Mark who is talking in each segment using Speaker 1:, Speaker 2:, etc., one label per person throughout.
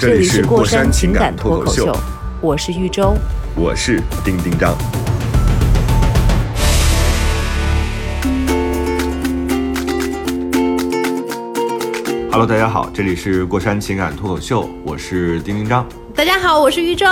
Speaker 1: 这
Speaker 2: 这里
Speaker 1: 里是
Speaker 2: 过
Speaker 1: 山
Speaker 2: 情
Speaker 1: 感
Speaker 2: 脱
Speaker 1: 口秀，
Speaker 2: 我是豫州。
Speaker 1: 我是丁丁张。Hello，大家好，这里是过山情感脱口秀，我是丁丁张。
Speaker 2: 大家好，我是豫州。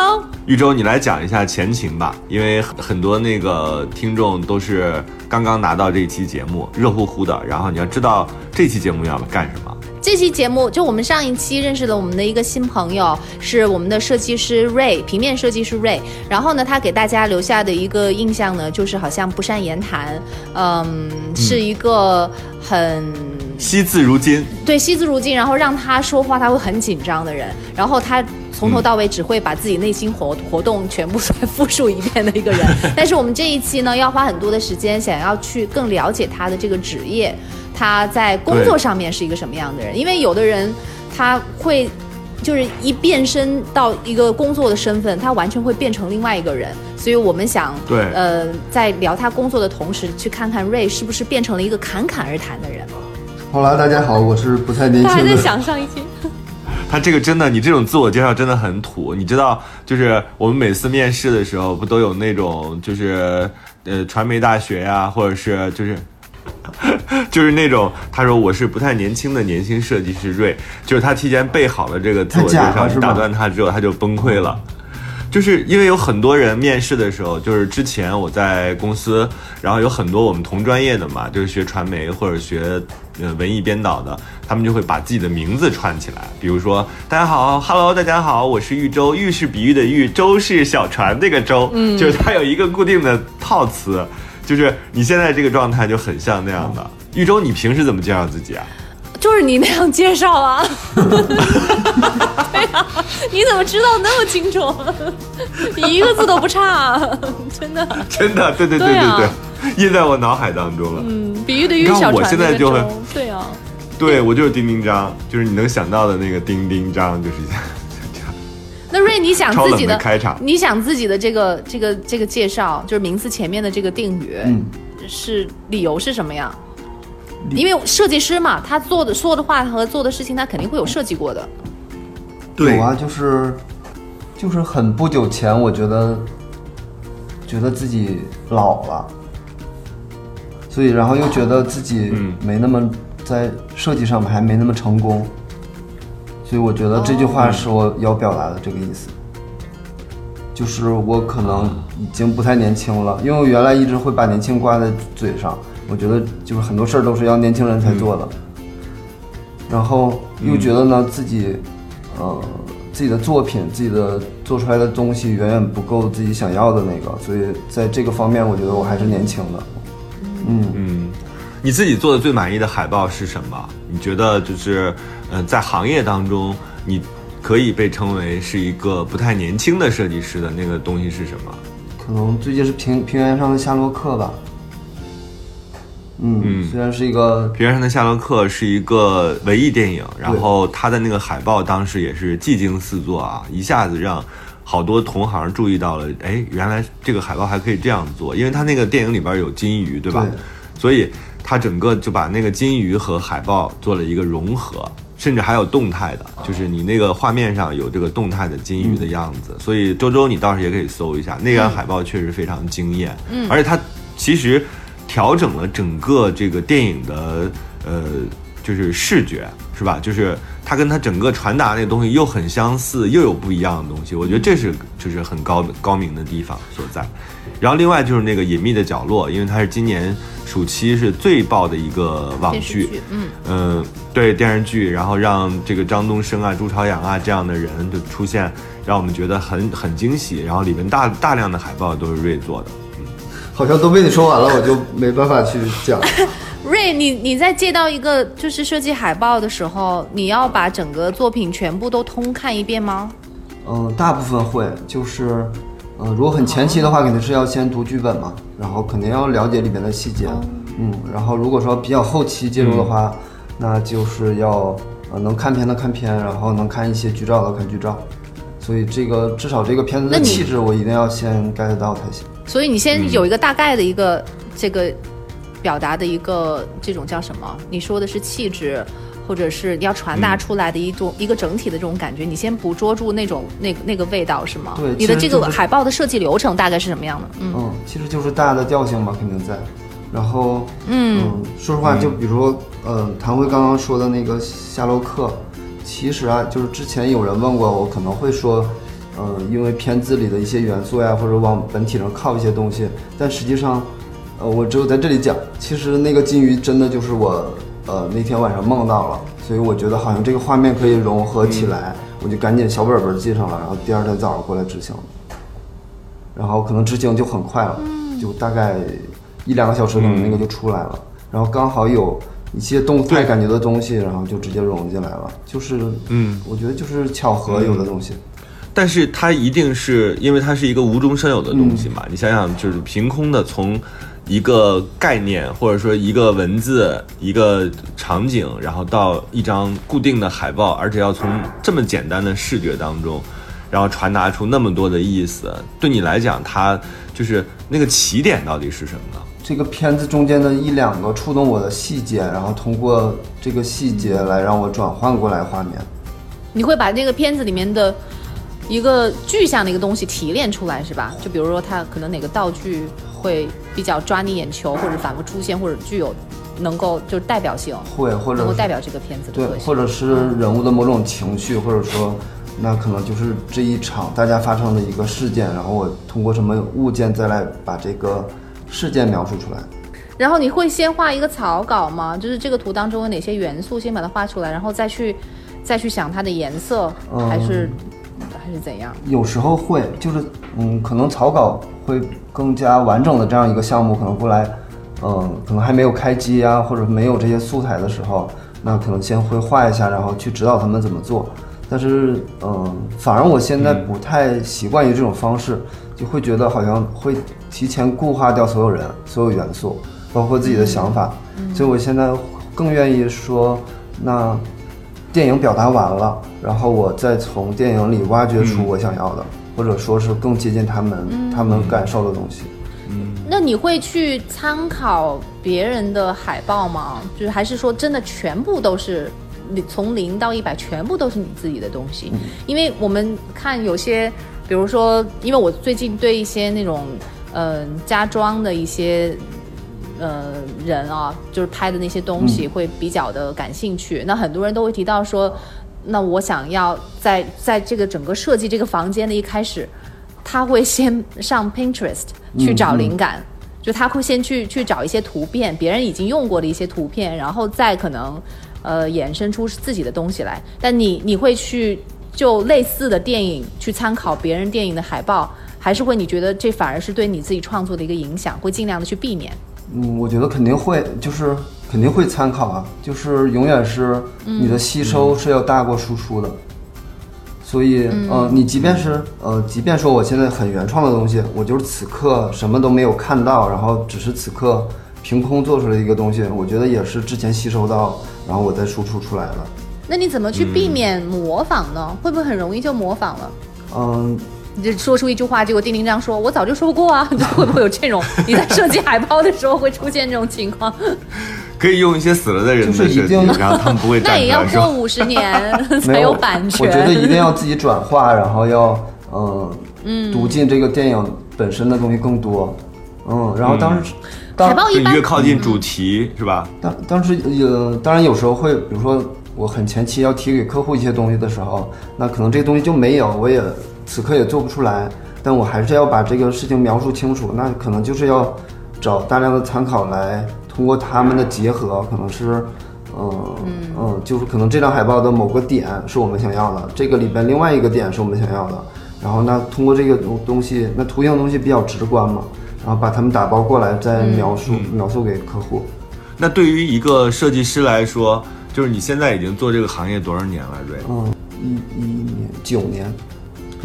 Speaker 1: 豫州，你来讲一下前情吧，因为很很多那个听众都是刚刚拿到这一期节目，热乎乎的。然后你要知道这期节目要干什么。
Speaker 2: 这期节目就我们上一期认识了我们的一个新朋友，是我们的设计师 Ray，，平面设计师 Ray。然后呢，他给大家留下的一个印象呢，就是好像不善言谈，嗯，是一个很。
Speaker 1: 惜字如金，
Speaker 2: 对，惜字如金，然后让他说话他会很紧张的人，然后他从头到尾只会把自己内心活活动全部再复述一遍的一个人。但是我们这一期呢，要花很多的时间，想要去更了解他的这个职业，他在工作上面是一个什么样的人。因为有的人他会就是一变身到一个工作的身份，他完全会变成另外一个人。所以我们想，
Speaker 1: 对
Speaker 2: 呃，在聊他工作的同时，去看看瑞是不是变成了一个侃侃而谈的人。
Speaker 3: 好了，大家好，我是不太年轻
Speaker 2: 他还在。想上一期。
Speaker 1: 他这个真的，你这种自我介绍真的很土。你知道，就是我们每次面试的时候，不都有那种就是呃传媒大学呀、或者是就是。就是那种，他说我是不太年轻的年轻设计师瑞，就是他提前备好了这个自我介绍，打断他之后他就崩溃了。就是因为有很多人面试的时候，就是之前我在公司，然后有很多我们同专业的嘛，就是学传媒或者学呃文艺编导的，他们就会把自己的名字串起来，比如说大家好，Hello，大家好，我是喻州，喻是比喻的喻，州是小船那个州，嗯，就是它有一个固定的套词，就是你现在这个状态就很像那样的。豫州，你平时怎么介绍自己啊？
Speaker 2: 就是你那样介绍啊。对啊，你怎么知道那么清楚？你一个字都不差，真的。
Speaker 1: 真的，对对对对
Speaker 2: 对啊，
Speaker 1: 印在我脑海当中了。
Speaker 2: 嗯，比喻的喻
Speaker 1: 你看我
Speaker 2: 小船那个
Speaker 1: 现在就会
Speaker 2: 舟对啊。
Speaker 1: 对我就是丁丁张，就是你能想到的那个丁丁张，就是这样。
Speaker 2: 那瑞，你想自己
Speaker 1: 的开场
Speaker 2: 你想自己的这个这个这个介绍，就是名字前面的这个定语，
Speaker 3: 嗯，
Speaker 2: 是理由是什么呀？因为设计师嘛，他做的说的话和做的事情，他肯定会有设计过的。
Speaker 3: 有啊，就是就是很不久前，我觉得觉得自己老了，所以然后又觉得自己
Speaker 1: 嗯
Speaker 3: 没那么在设计上面还没那么成功，所以我觉得这句话是我要表达的这个意思。就是我可能已经不太年轻了，因为我原来一直会把年轻挂在嘴上，我觉得就是很多事儿都是要年轻人才做的。然后又觉得呢自己，呃，自己的作品、自己的做出来的东西远远不够自己想要的那个，所以在这个方面，我觉得我还是年轻的。嗯，
Speaker 1: 嗯，你自己做的最满意的海报是什么？你觉得就是，呃，在行业当中，你可以被称为是一个不太年轻的设计师的那个东西是什么？
Speaker 3: 可能最近是平平原上的夏洛克吧。嗯，
Speaker 1: 嗯。
Speaker 3: 虽然是一个《
Speaker 1: 平原上的夏洛克》是一个文艺电影，然后它的那个海报当时也是技惊四座啊，一下子让好多同行注意到了，哎，原来这个海报还可以这样做，因为它那个电影里边有金鱼，对吧？
Speaker 3: 对。
Speaker 1: 所以它整个就把那个金鱼和海报做了一个融合，甚至还有动态的，就是你那个画面上有这个动态的金鱼的样子。所以周周你倒是也可以搜一下，那张海报确实非常惊艳，嗯，而且它其实调整了整个这个电影的呃，就是视觉，是吧？就是它跟它整个传达那个东西又很相似，又有不一样的东西。我觉得这是就是很高的高明的地方所在。然后另外就是那个隐秘的角落，因为它是今年暑期是最爆的一个网剧，
Speaker 2: 嗯，
Speaker 1: 嗯，对电视剧，然后让这个张东升啊、朱朝阳啊这样的人就出现，让我们觉得很很惊喜。然后里面大大量的海报都是瑞做的，
Speaker 3: 好像都被你说完了，我就没办法去讲。
Speaker 2: 瑞，你你在接到一个就是设计海报的时候，你要把整个作品全部都通看一遍吗？
Speaker 3: 嗯，大部分会，就是，嗯，如果很前期的话，肯定是要先读剧本嘛，然后肯定要了解里面的细节，嗯，然后如果说比较后期介入的话，那就是要呃能看片的看片，然后能看一些剧照的看剧照，所以这个至少这个片子的气质我一定要先 get 到才行。
Speaker 2: 所以你先有一个大概的一个、这个表达的一个这种叫什么？你说的是气质，或者是你要传达出来的一种、一个整体的这种感觉，你先捕捉住那种那个那个味道是吗？
Speaker 3: 对
Speaker 2: 你的这个海报的设计流程大概是什么样的？嗯
Speaker 3: 嗯，其实就是大的调性嘛，肯定在。然后，嗯，说实话，就比如说，呃，谭辉刚刚说的那个夏洛克，其实啊，就是之前有人问过我，可能会说，呃，因为片子里的一些元素呀，或者往本体上靠一些东西，但实际上，呃，我只有在这里讲，其实那个金鱼真的就是我，呃，那天晚上梦到了，所以我觉得好像这个画面可以融合起来，我就赶紧小本本记上了，然后第二天早上过来执行。然后可能执行就很快了，就大概一两个小时，可能那个就出来了。然后刚好有一些动态感觉的东西，然后就直接融进来了。就是，
Speaker 1: 嗯，
Speaker 3: 我觉得就是巧合有的东西。
Speaker 1: 但是它一定是因为它是一个无中生有的东西嘛？你想想，就是凭空的从一个概念或者说一个文字、一个场景，然后到一张固定的海报，而且要从这么简单的视觉当中，然后传达出那么多的意思，对你来讲，它就是那个起点到底是什么呢？
Speaker 3: 这个片子中间的一两个触动我的细节，然后通过这个细节来让我转换过来画面。
Speaker 2: 你会把那个片子里面的一个具象的一个东西提炼出来，是吧？就比如说它可能哪个道具会比较抓你眼球，或者反复出现，或者具有能够就是代表性，
Speaker 3: 会或者
Speaker 2: 能够代表这个片子的性。
Speaker 3: 或者是人物的某种情绪，或者说，那可能就是这一场大家发生的一个事件，然后我通过什么物件再来把这个事件描述出来。
Speaker 2: 然后你会先画一个草稿吗？就是这个图当中有哪些元素，先把它画出来，然后再去再去想它的颜色，
Speaker 3: 嗯
Speaker 2: 还是还是怎样？
Speaker 3: 有时候会，就是嗯，可能草稿会更加完整的这样一个项目，可能过来，嗯，可能还没有开机啊，或者没有这些素材的时候，那可能先会画一下，然后去指导他们怎么做。但是，嗯，反而我现在不太习惯于这种方式，就会觉得好像会提前固化掉所有人、所有元素，包括自己的想法。所以我现在更愿意说，那电影表达完了，然后我再从电影里挖掘出我想要的，或者说是更接近他们、他们感受的东西。
Speaker 2: 那你会去参考别人的海报吗？就是还是说真的全部都是你从零到一百全部都是你自己的东西？因为我们看有些，比如说，因为我最近对一些那种嗯、呃家装的一些。呃，人啊，就是拍的那些东西会比较的感兴趣。那很多人都会提到说，那我想要在在这个整个设计这个房间的一开始，他会先上 Pinterest 去找灵感，就他会先去去找一些图片，别人已经用过的一些图片，然后再可能呃衍生出自己的东西来。但你你会去就类似的电影去参考别人电影的海报，还是会你觉得这反而是对你自己创作的一个影响，会尽量的去避免？
Speaker 3: 嗯，我觉得肯定会，就是肯定会参考啊，就是永远是你的吸收是要大过输出的。所以，呃，你即便是呃，即便说我现在很原创的东西，我就是此刻什么都没有看到，然后只是此刻凭空做出来一个东西，我觉得也是之前吸收到，然后我再输出出来的。
Speaker 2: 那你怎么去避免模仿呢？会不会很容易就模仿了？
Speaker 3: 嗯，
Speaker 2: 你就说出一句话，结果丁丁章说：“我早就说过啊。”会不会有这种？你在设计海报的时候会出现这种情况？
Speaker 1: 可以用一些死了的人的
Speaker 3: 就是
Speaker 1: 设计
Speaker 3: 一定，
Speaker 1: 然后他们不会
Speaker 2: 那也要。过五十年 才
Speaker 3: 没有
Speaker 2: 版权。
Speaker 3: 我觉得一定要自己转化，然后要嗯嗯读进这个电影本身的东西更多，嗯，然后当时、当
Speaker 2: 海报一般
Speaker 1: 越靠近主题是吧？
Speaker 3: 当当时呃，当然有时候会，比如说我很前期要提给客户一些东西的时候，那可能这个东西就没有，我也此刻也做不出来，但我还是要把这个事情描述清楚，那可能就是要找大量的参考来，通过他们的结合，可能是。嗯嗯，就是可能这张海报的某个点是我们想要的，这个里边另外一个点是我们想要的，然后那通过这个东东西，那图形的东西比较直观嘛，然后把它们打包过来再描述、描述给客户。
Speaker 1: 那对于一个设计师来说，就是你现在已经做这个行业多少年了，瑞？
Speaker 3: 嗯，一一年九年，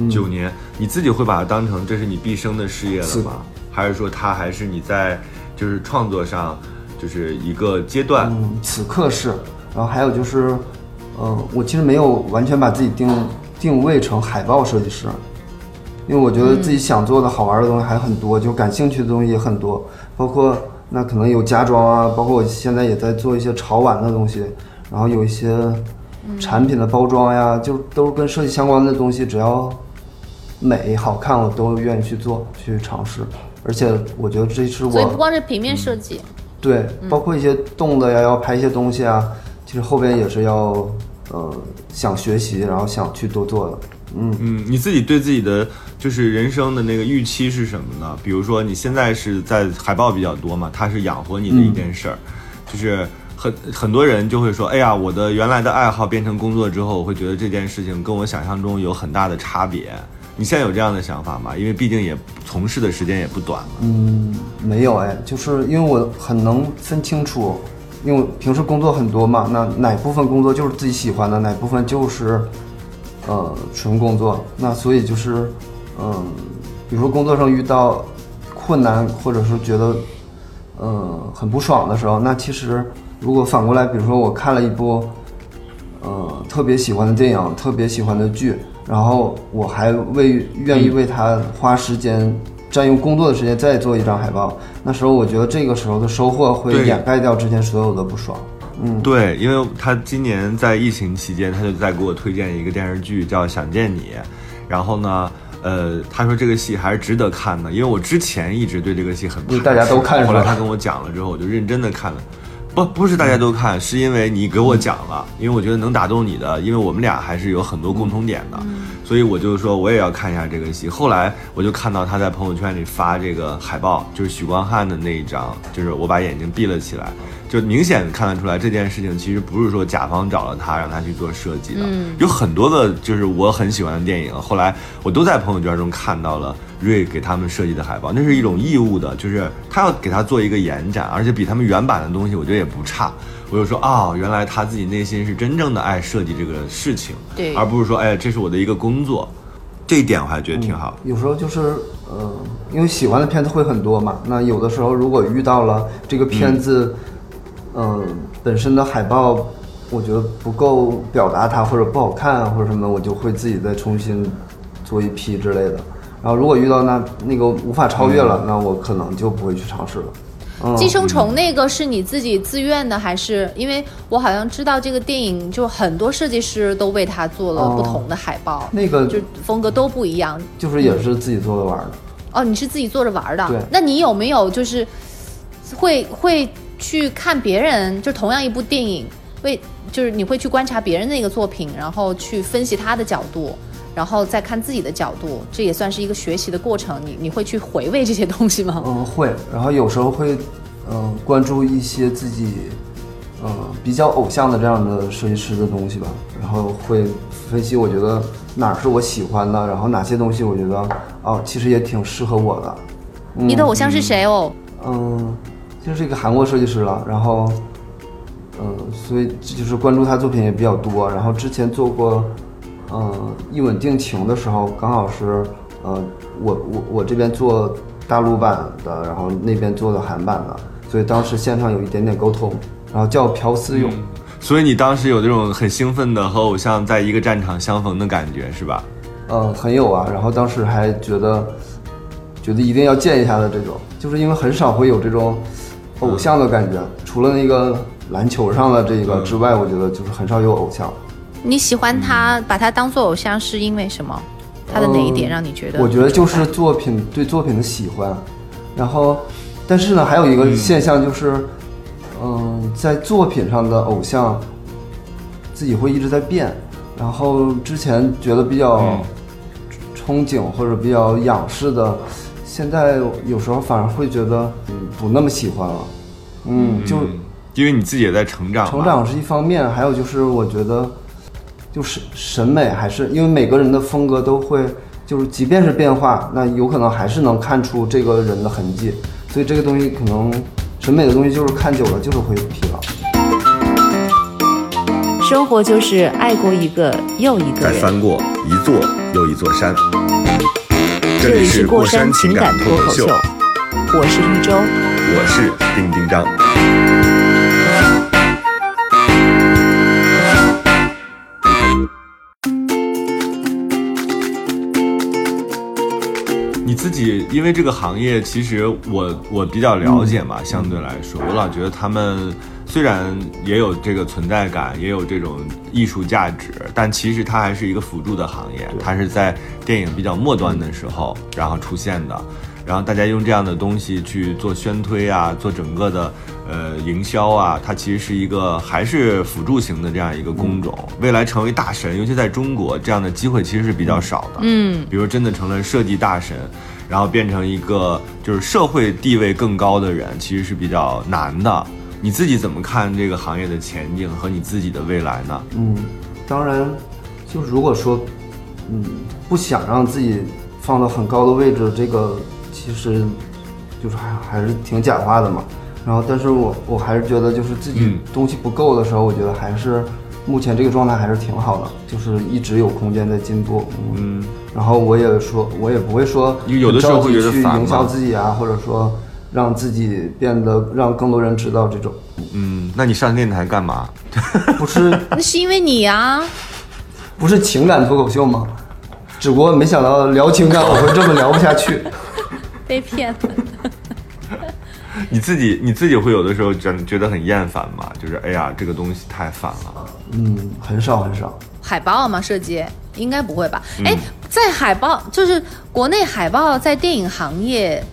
Speaker 1: 九年，你自己会把它当成这是你毕生的事业了
Speaker 3: 是
Speaker 1: 吗？还是说它还是你在就是创作上就是一个阶段？
Speaker 3: 嗯，此刻是，然后还有就是，呃，我其实没有完全把自己定定位成海报设计师，因为我觉得自己想做的好玩的东西还很多，就感兴趣的东西也很多，包括那可能有家装啊，包括我现在也在做一些潮玩的东西，然后有一些产品的包装呀，就都是跟设计相关的东西，只要美好看，我都愿意去做去尝试，而且我觉得这是我
Speaker 2: 所以不光是平面设计，
Speaker 3: 对，包括一些动的呀，要拍一些东西啊，其实后边也是要呃想学习，然后想去多做的。嗯，
Speaker 1: 嗯，你自己对自己的就是人生的那个预期是什么呢？比如说你现在是在海报比较多嘛，它是养活你的一件事儿，就是很很多人就会说，哎呀，我的原来的爱好变成工作之后，我会觉得这件事情跟我想象中有很大的差别。你现在有这样的想法吗？因为毕竟也从事的时间也不短了。
Speaker 3: 嗯没有哎，就是因为我很能分清楚，因为平时工作很多嘛，那哪部分工作就是自己喜欢的，哪部分就是呃纯工作。那所以就是嗯、比如说工作上遇到困难，或者是觉得嗯很不爽的时候，那其实如果反过来，比如说我看了一部呃特别喜欢的电影，特别喜欢的剧，然后我还为愿意为他花时间，占用工作的时间再做一张海报，那时候我觉得这个时候的收获会掩盖掉之前所有的不爽。嗯。
Speaker 1: 对，因为他今年在疫情期间，他就在给我推荐一个电视剧叫《想见你》，然后呢，呃，他说这个戏还是值得看的，因为我之前一直对这个戏很排斥，
Speaker 3: 大家都看
Speaker 1: 后来他跟我讲了之后，我就认真的看了。不，不是大家都看，是因为你给我讲了，因为我觉得能打动你的，因为我们俩还是有很多共同点的，所以我就说我也要看一下这个戏。后来我就看到他在朋友圈里发这个海报，就是许光汉的那一张，就是我把眼睛闭了起来，就明显看得出来这件事情其实不是说甲方找了他让他去做设计的，有很多的就是我很喜欢的电影，后来我都在朋友圈中看到了瑞给他们设计的海报，那是一种义务的，就是他要给他做一个延展，而且比他们原版的东西我觉得也不差。我就说啊、原来他自己内心是真正的爱设计这个事情，
Speaker 2: 对
Speaker 1: 而不是说哎这是我的一个工作，这一点我还觉得挺好。
Speaker 3: 有时候就是，呃，因为喜欢的片子会很多嘛。那有的时候如果遇到了这个片子，嗯、本身的海报，我觉得不够表达它，或者不好看啊或者什么，我就会自己再重新做一批之类的。然后如果遇到那那个无法超越了，那我可能就不会去尝试了。嗯，
Speaker 2: 寄生虫那个是你自己自愿的，还是因为我好像知道这个电影，就很多设计师都为它做了
Speaker 3: 哦
Speaker 2: 不同的海报，
Speaker 3: 那个
Speaker 2: 就风格都不一样。
Speaker 3: 就是也是自己做着玩儿的。
Speaker 2: 哦，你是自己做着玩的
Speaker 3: 对，
Speaker 2: 那你有没有就是会会去看别人，就同样一部电影，为就是你会去观察别人的一个作品，然后去分析他的角度，然后再看自己的角度，这也算是一个学习的过程。你你会去回味这些东西吗？
Speaker 3: 嗯，会，然后有时候会，嗯、关注一些自己，嗯、比较偶像的这样的设计师的东西吧，然后会分析，我觉得哪儿是我喜欢的，然后哪些东西我觉得，哦，其实也挺适合我的。
Speaker 2: 你的偶像是谁哦？
Speaker 3: 嗯，就是一个韩国设计师了，然后，嗯，所以就是关注他作品也比较多。然后之前做过，嗯，一吻定情的时候，刚好是，呃，我我我这边做大陆版的，然后那边做的韩版的，所以当时现场有一点点沟通。然后叫朴思勇，
Speaker 1: 所以你当时有这种很兴奋的和偶像在一个战场相逢的感觉是吧？
Speaker 3: 嗯，很有啊。然后当时还觉得，觉得一定要见一下的这种，就是因为很少会有这种偶像的感觉，除了那个篮球上的这个之外，我觉得就是很少有偶像。
Speaker 2: 你喜欢他，把他当做偶像是因为什么？他的哪一点让你觉得？
Speaker 3: 我觉得就是作品对作品的喜欢，然后，但是呢，还有一个现象就是，嗯、在作品上的偶像自己会一直在变，然后之前觉得比较
Speaker 1: 嗯
Speaker 3: 憧憬或者比较仰视的，现在有时候反而会觉得嗯不那么喜欢了，嗯，就
Speaker 1: 嗯因为你自己也在成长，
Speaker 3: 成长是一方面，还有就是我觉得，就是审美还是因为每个人的风格都会，就是即便是变化，那有可能还是能看出这个人的痕迹，所以这个东西可能审美的东西就是看久了就是会疲劳。
Speaker 2: 生活就是爱过一个又一个
Speaker 1: 再。翻过。一座又一座山。
Speaker 2: 这里是过山情感脱口秀，我是玉州，
Speaker 1: 我是丁丁张。你自己因为这个行业，其实我我比较了解嘛，相对来说，我老觉得他们虽然也有这个存在感，也有这种艺术价值，但其实它还是一个辅助的行业，它是在电影比较末端的时候然后出现的，然后大家用这样的东西去做宣推啊，做整个的呃营销啊，它其实是一个还是辅助型的这样一个工种。未来成为大神，尤其在中国这样的机会其实是比较少的。
Speaker 2: 嗯，
Speaker 1: 比如真的成了设计大神，然后变成一个就是社会地位更高的人，其实是比较难的。你自己怎么看这个行业的前景和你自己的未来呢？
Speaker 3: 嗯，当然，就是如果说，嗯，不想让自己放到很高的位置，这个其实就是还还是挺假话的嘛。然后，但是我我还是觉得，就是自己
Speaker 1: 嗯
Speaker 3: 东西不够的时候，我觉得还是目前这个状态还是挺好的，就是一直有空间在进步。嗯，然后我也说，我也不会说
Speaker 1: 有的时候会
Speaker 3: 去营销自己啊，或者说让自己变得让更多人知道这种，
Speaker 1: 嗯，那你上电台干嘛？
Speaker 3: 不是
Speaker 2: 那是因为你啊，
Speaker 3: 不是情感脱口秀吗？只不过没想到聊情感我会这么聊不下去。
Speaker 2: 被骗了。
Speaker 1: 你自己你自己会有的时候觉觉得很厌烦吗？就是哎呀，这个东西太烦了。
Speaker 3: 嗯，很少很少。
Speaker 2: 海报吗，设计应该不会吧？
Speaker 1: 嗯
Speaker 2: 哎、在海报就是国内海报在电影行业，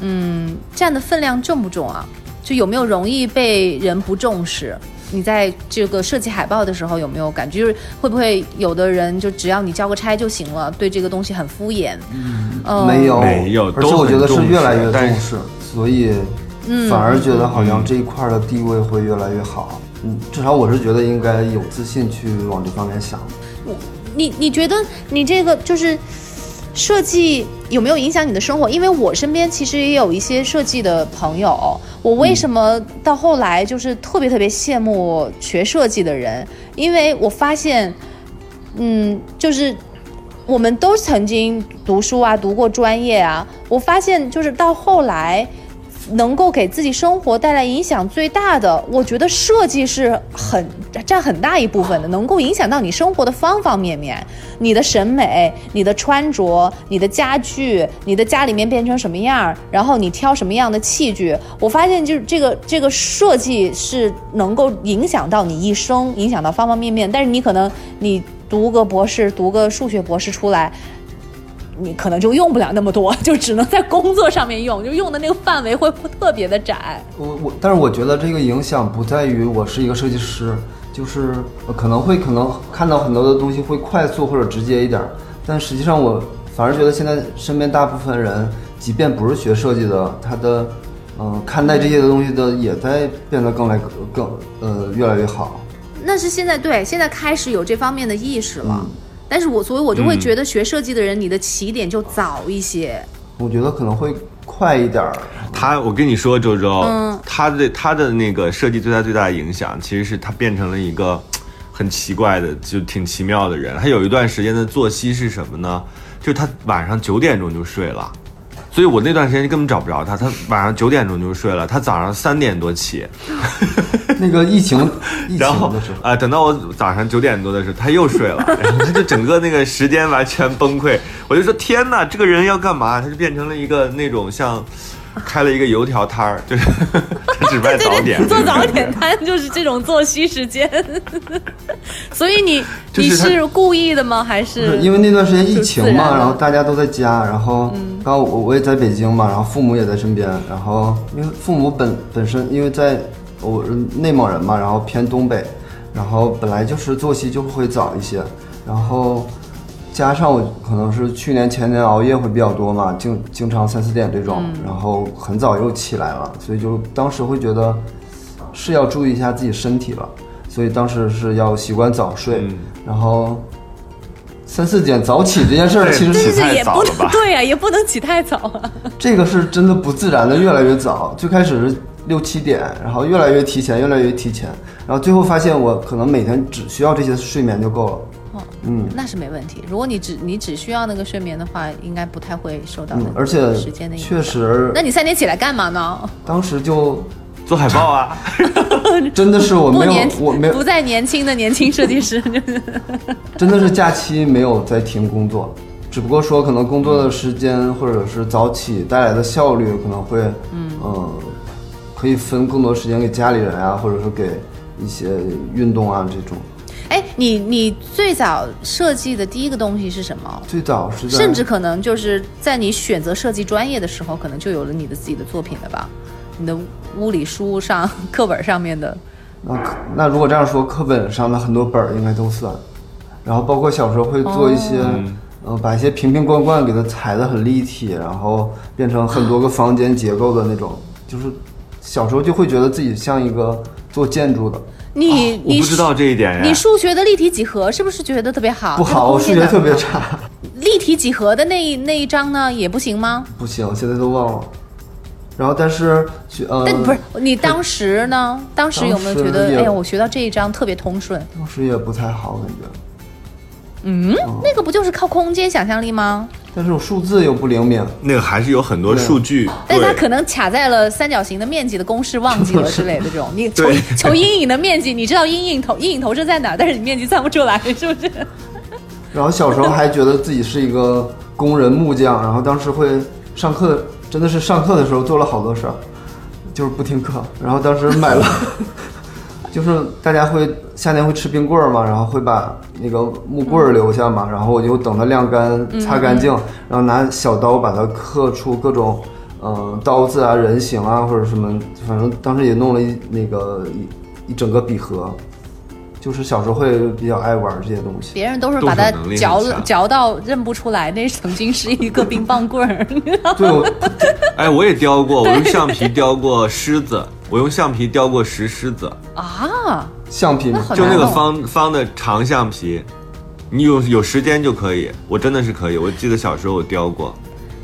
Speaker 2: 嗯，占的分量重不重啊？就有没有容易被人不重视？你在这个设计海报的时候有没有感觉，就是会不会有的人就只要你交个差就行了，对这个东西很敷衍？嗯，
Speaker 3: 没有，
Speaker 1: 没有
Speaker 3: 而且我觉得是越来越
Speaker 1: 重视
Speaker 3: 所以
Speaker 2: 嗯
Speaker 3: 反而觉得好像
Speaker 1: 嗯
Speaker 3: 这一块的地位会越来越好。嗯，至少我是觉得应该有自信去往这方面想。
Speaker 2: 你你觉得你这个就是设计有没有影响你的生活？因为我身边其实也有一些设计的朋友，我为什么到后来就是特别特别羡慕学设计的人？因为我发现，嗯，就是我们都曾经读书啊，读过专业啊，我发现就是到后来。能够给自己生活带来影响最大的，我觉得设计是很占很大一部分的，能够影响到你生活的方方面面，你的审美、你的穿着、你的家具、你的家里面变成什么样，然后你挑什么样的器具。我发现就是这个这个设计是能够影响到你一生，影响到方方面面。但是你可能你读个博士，读个数学博士出来。你可能就用不了那么多，就只能在工作上面用，就用的那个范围会特别的窄。
Speaker 3: 我我，但是我觉得这个影响不在于我是一个设计师，就是可能会可能看到很多的东西会快速或者直接一点儿，但实际上我反而觉得现在身边大部分人，即便不是学设计的，他的嗯、看待这些的东西的也在变得更来更呃越来越好。
Speaker 2: 那是现在对，现在开始有这方面的意识了。但是我所以，我就会觉得学设计的人，你的起点就早一些。
Speaker 3: 我觉得可能会快一点儿。
Speaker 1: 他，我跟你说，周周，
Speaker 2: 嗯
Speaker 1: 他的他的那个设计对他最大的影响，其实是他变成了一个很奇怪的，就挺奇妙的人。他有一段时间的作息是什么呢？就是他晚上九点钟就睡了，所以我那段时间根本找不着他。他晚上九点钟就睡了，他早上三点多起，
Speaker 3: 那个疫情 疫
Speaker 1: 然后
Speaker 3: 情的时候，
Speaker 1: 啊、等到我早上九点多的时候，他又睡了，然 后他就整个那个时间完全崩溃。我就说天哪，这个人要干嘛？他就变成了一个那种像开了一个油条摊儿，就是他只卖早点，
Speaker 2: 做早点摊就是这种作息时间。所以你你
Speaker 1: 就是
Speaker 2: 故意的吗？还
Speaker 3: 是
Speaker 2: 是
Speaker 3: 因为那段时间疫情嘛，
Speaker 2: 然
Speaker 3: 然后大家都在家，然后
Speaker 2: 嗯
Speaker 3: 刚好我我也在北京嘛，然后父母也在身边，然后因为父母本本身因为在我是内蒙人嘛，然后偏东北，然后本来就是作息就会早一些，然后加上我可能是去年前年熬夜会比较多嘛，经经常三四点这种，然后很早又起来了，所以就当时会觉得是要注意一下自己身体了，所以当时是要习惯早睡，
Speaker 1: 嗯
Speaker 3: 然后三四点早起这件事 其实
Speaker 1: 起太早了吧
Speaker 2: 能对呀、也不能起太早啊。
Speaker 3: 这个是真的不自然的，越来越早。最开始是六七点，然后越来越提前，越来越提前，然后最后发现我可能每天只需要这些睡眠就够了。嗯
Speaker 2: 那是没问题。如果你只你只需要那个睡眠的话，应该不太会受到那
Speaker 3: 嗯，而且
Speaker 2: 时间的影响。
Speaker 3: 确实
Speaker 2: 那，你三点起来干嘛呢？
Speaker 3: 当时就
Speaker 1: 做海报啊，
Speaker 3: 真的是我没有，我没有
Speaker 2: 不再年轻的年轻设计师，
Speaker 3: 真的是假期没有在停工作，只不过说可能工作的时间或者是早起带来的效率可能会，嗯，呃，可以分更多时间给家里人啊，或者说给一些运动啊这种。
Speaker 2: 哎，你你最早设计的第一个东西是什么？
Speaker 3: 最早是在
Speaker 2: 甚至可能就是在你选择设计专业的时候，可能就有了你的自己的作品了吧？你的物理书上、课本上面的，
Speaker 3: 那课那如果这样说，课本上的很多本儿应该都算，然后包括小时候会做一些，呃，把一些瓶瓶罐罐给它裁得很立体，然后变成很多个房间结构的那种，就是小时候就会觉得自己像一个做建筑的。
Speaker 2: 你、你
Speaker 1: 我不知道这一点
Speaker 2: 你。数学的立体几何是不是觉得特别好？
Speaker 3: 不好，我数学特别。差，
Speaker 2: 立体几何的那一那一张呢，也不行吗？
Speaker 3: 不行，现在都忘了。然后但是学呃，
Speaker 2: 但不是你当时呢？当时有没有觉得，哎呀，我学到这一章特别通顺？
Speaker 3: 当时也不太好感觉，
Speaker 2: 嗯，那个不就是靠空间想象力吗？
Speaker 3: 但是我数字又不灵敏，
Speaker 1: 那个还是有很多数据，
Speaker 2: 但是它可能卡在了三角形的面积的公式忘记了之类的这种。你求求阴影的面积，你知道阴影投阴影投射在哪，但是你面积算不出来，是不是？
Speaker 3: 然后小时候还觉得自己是一个工人木匠，然后当时会上课，真的是上课的时候做了好多事儿，就是不听课。然后当时买了，就是大家会夏天会吃冰棍儿嘛，然后会把那个木棍儿留下嘛，然后我就等它晾干、擦干净，然后拿小刀把它刻出各种。嗯，刀子啊，人形啊，或者什么，反正当时也弄了一那个一一整个笔盒，就是小时候会比较爱玩这些东西。
Speaker 2: 别人都是把它嚼
Speaker 1: 强
Speaker 2: 嚼到认不出来，那曾经是一个冰棒棍儿。
Speaker 3: 对，我
Speaker 1: 哎，我也雕过，我用橡皮雕过狮子，我用橡皮雕过石狮子，
Speaker 2: 啊，
Speaker 3: 橡皮
Speaker 1: 就那个方方的长橡皮，你有有时间就可以，我真的是可以。我记得小时候我雕过，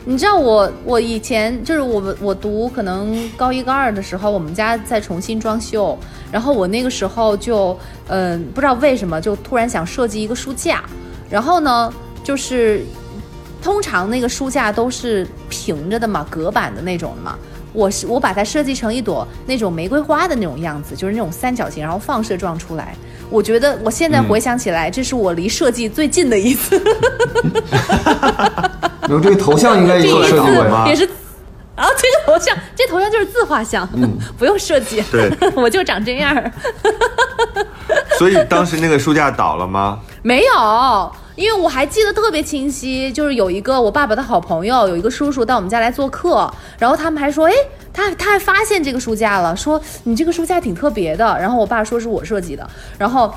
Speaker 2: 你知道我我以前就是我们我读可能高一高二的时候，我们家在重新装修，然后我那个时候就嗯、不知道为什么就突然想设计一个书架，然后呢就是通常那个书架都是平着的嘛，隔板的那种的嘛。我是我把它设计成一朵那种玫瑰花的那种样子，就是那种三角形，然后放射状出来。我觉得我现在回想起来，这是我离设计最近的一次。
Speaker 3: 有这个头像应该也
Speaker 2: 第一
Speaker 3: 有设计。
Speaker 2: 也是。然后这个头像，这头像就是自画像，不用设计，
Speaker 1: 对
Speaker 2: 我就长这样儿。
Speaker 1: 所以当时那个书架倒了吗？
Speaker 2: 没有，因为我还记得特别清晰，就是有一个我爸爸的好朋友，有一个叔叔到我们家来做客，然后他们还说，哎，他他还发现这个书架了，说你这个书架挺特别的。然后我爸说是我设计的，然后。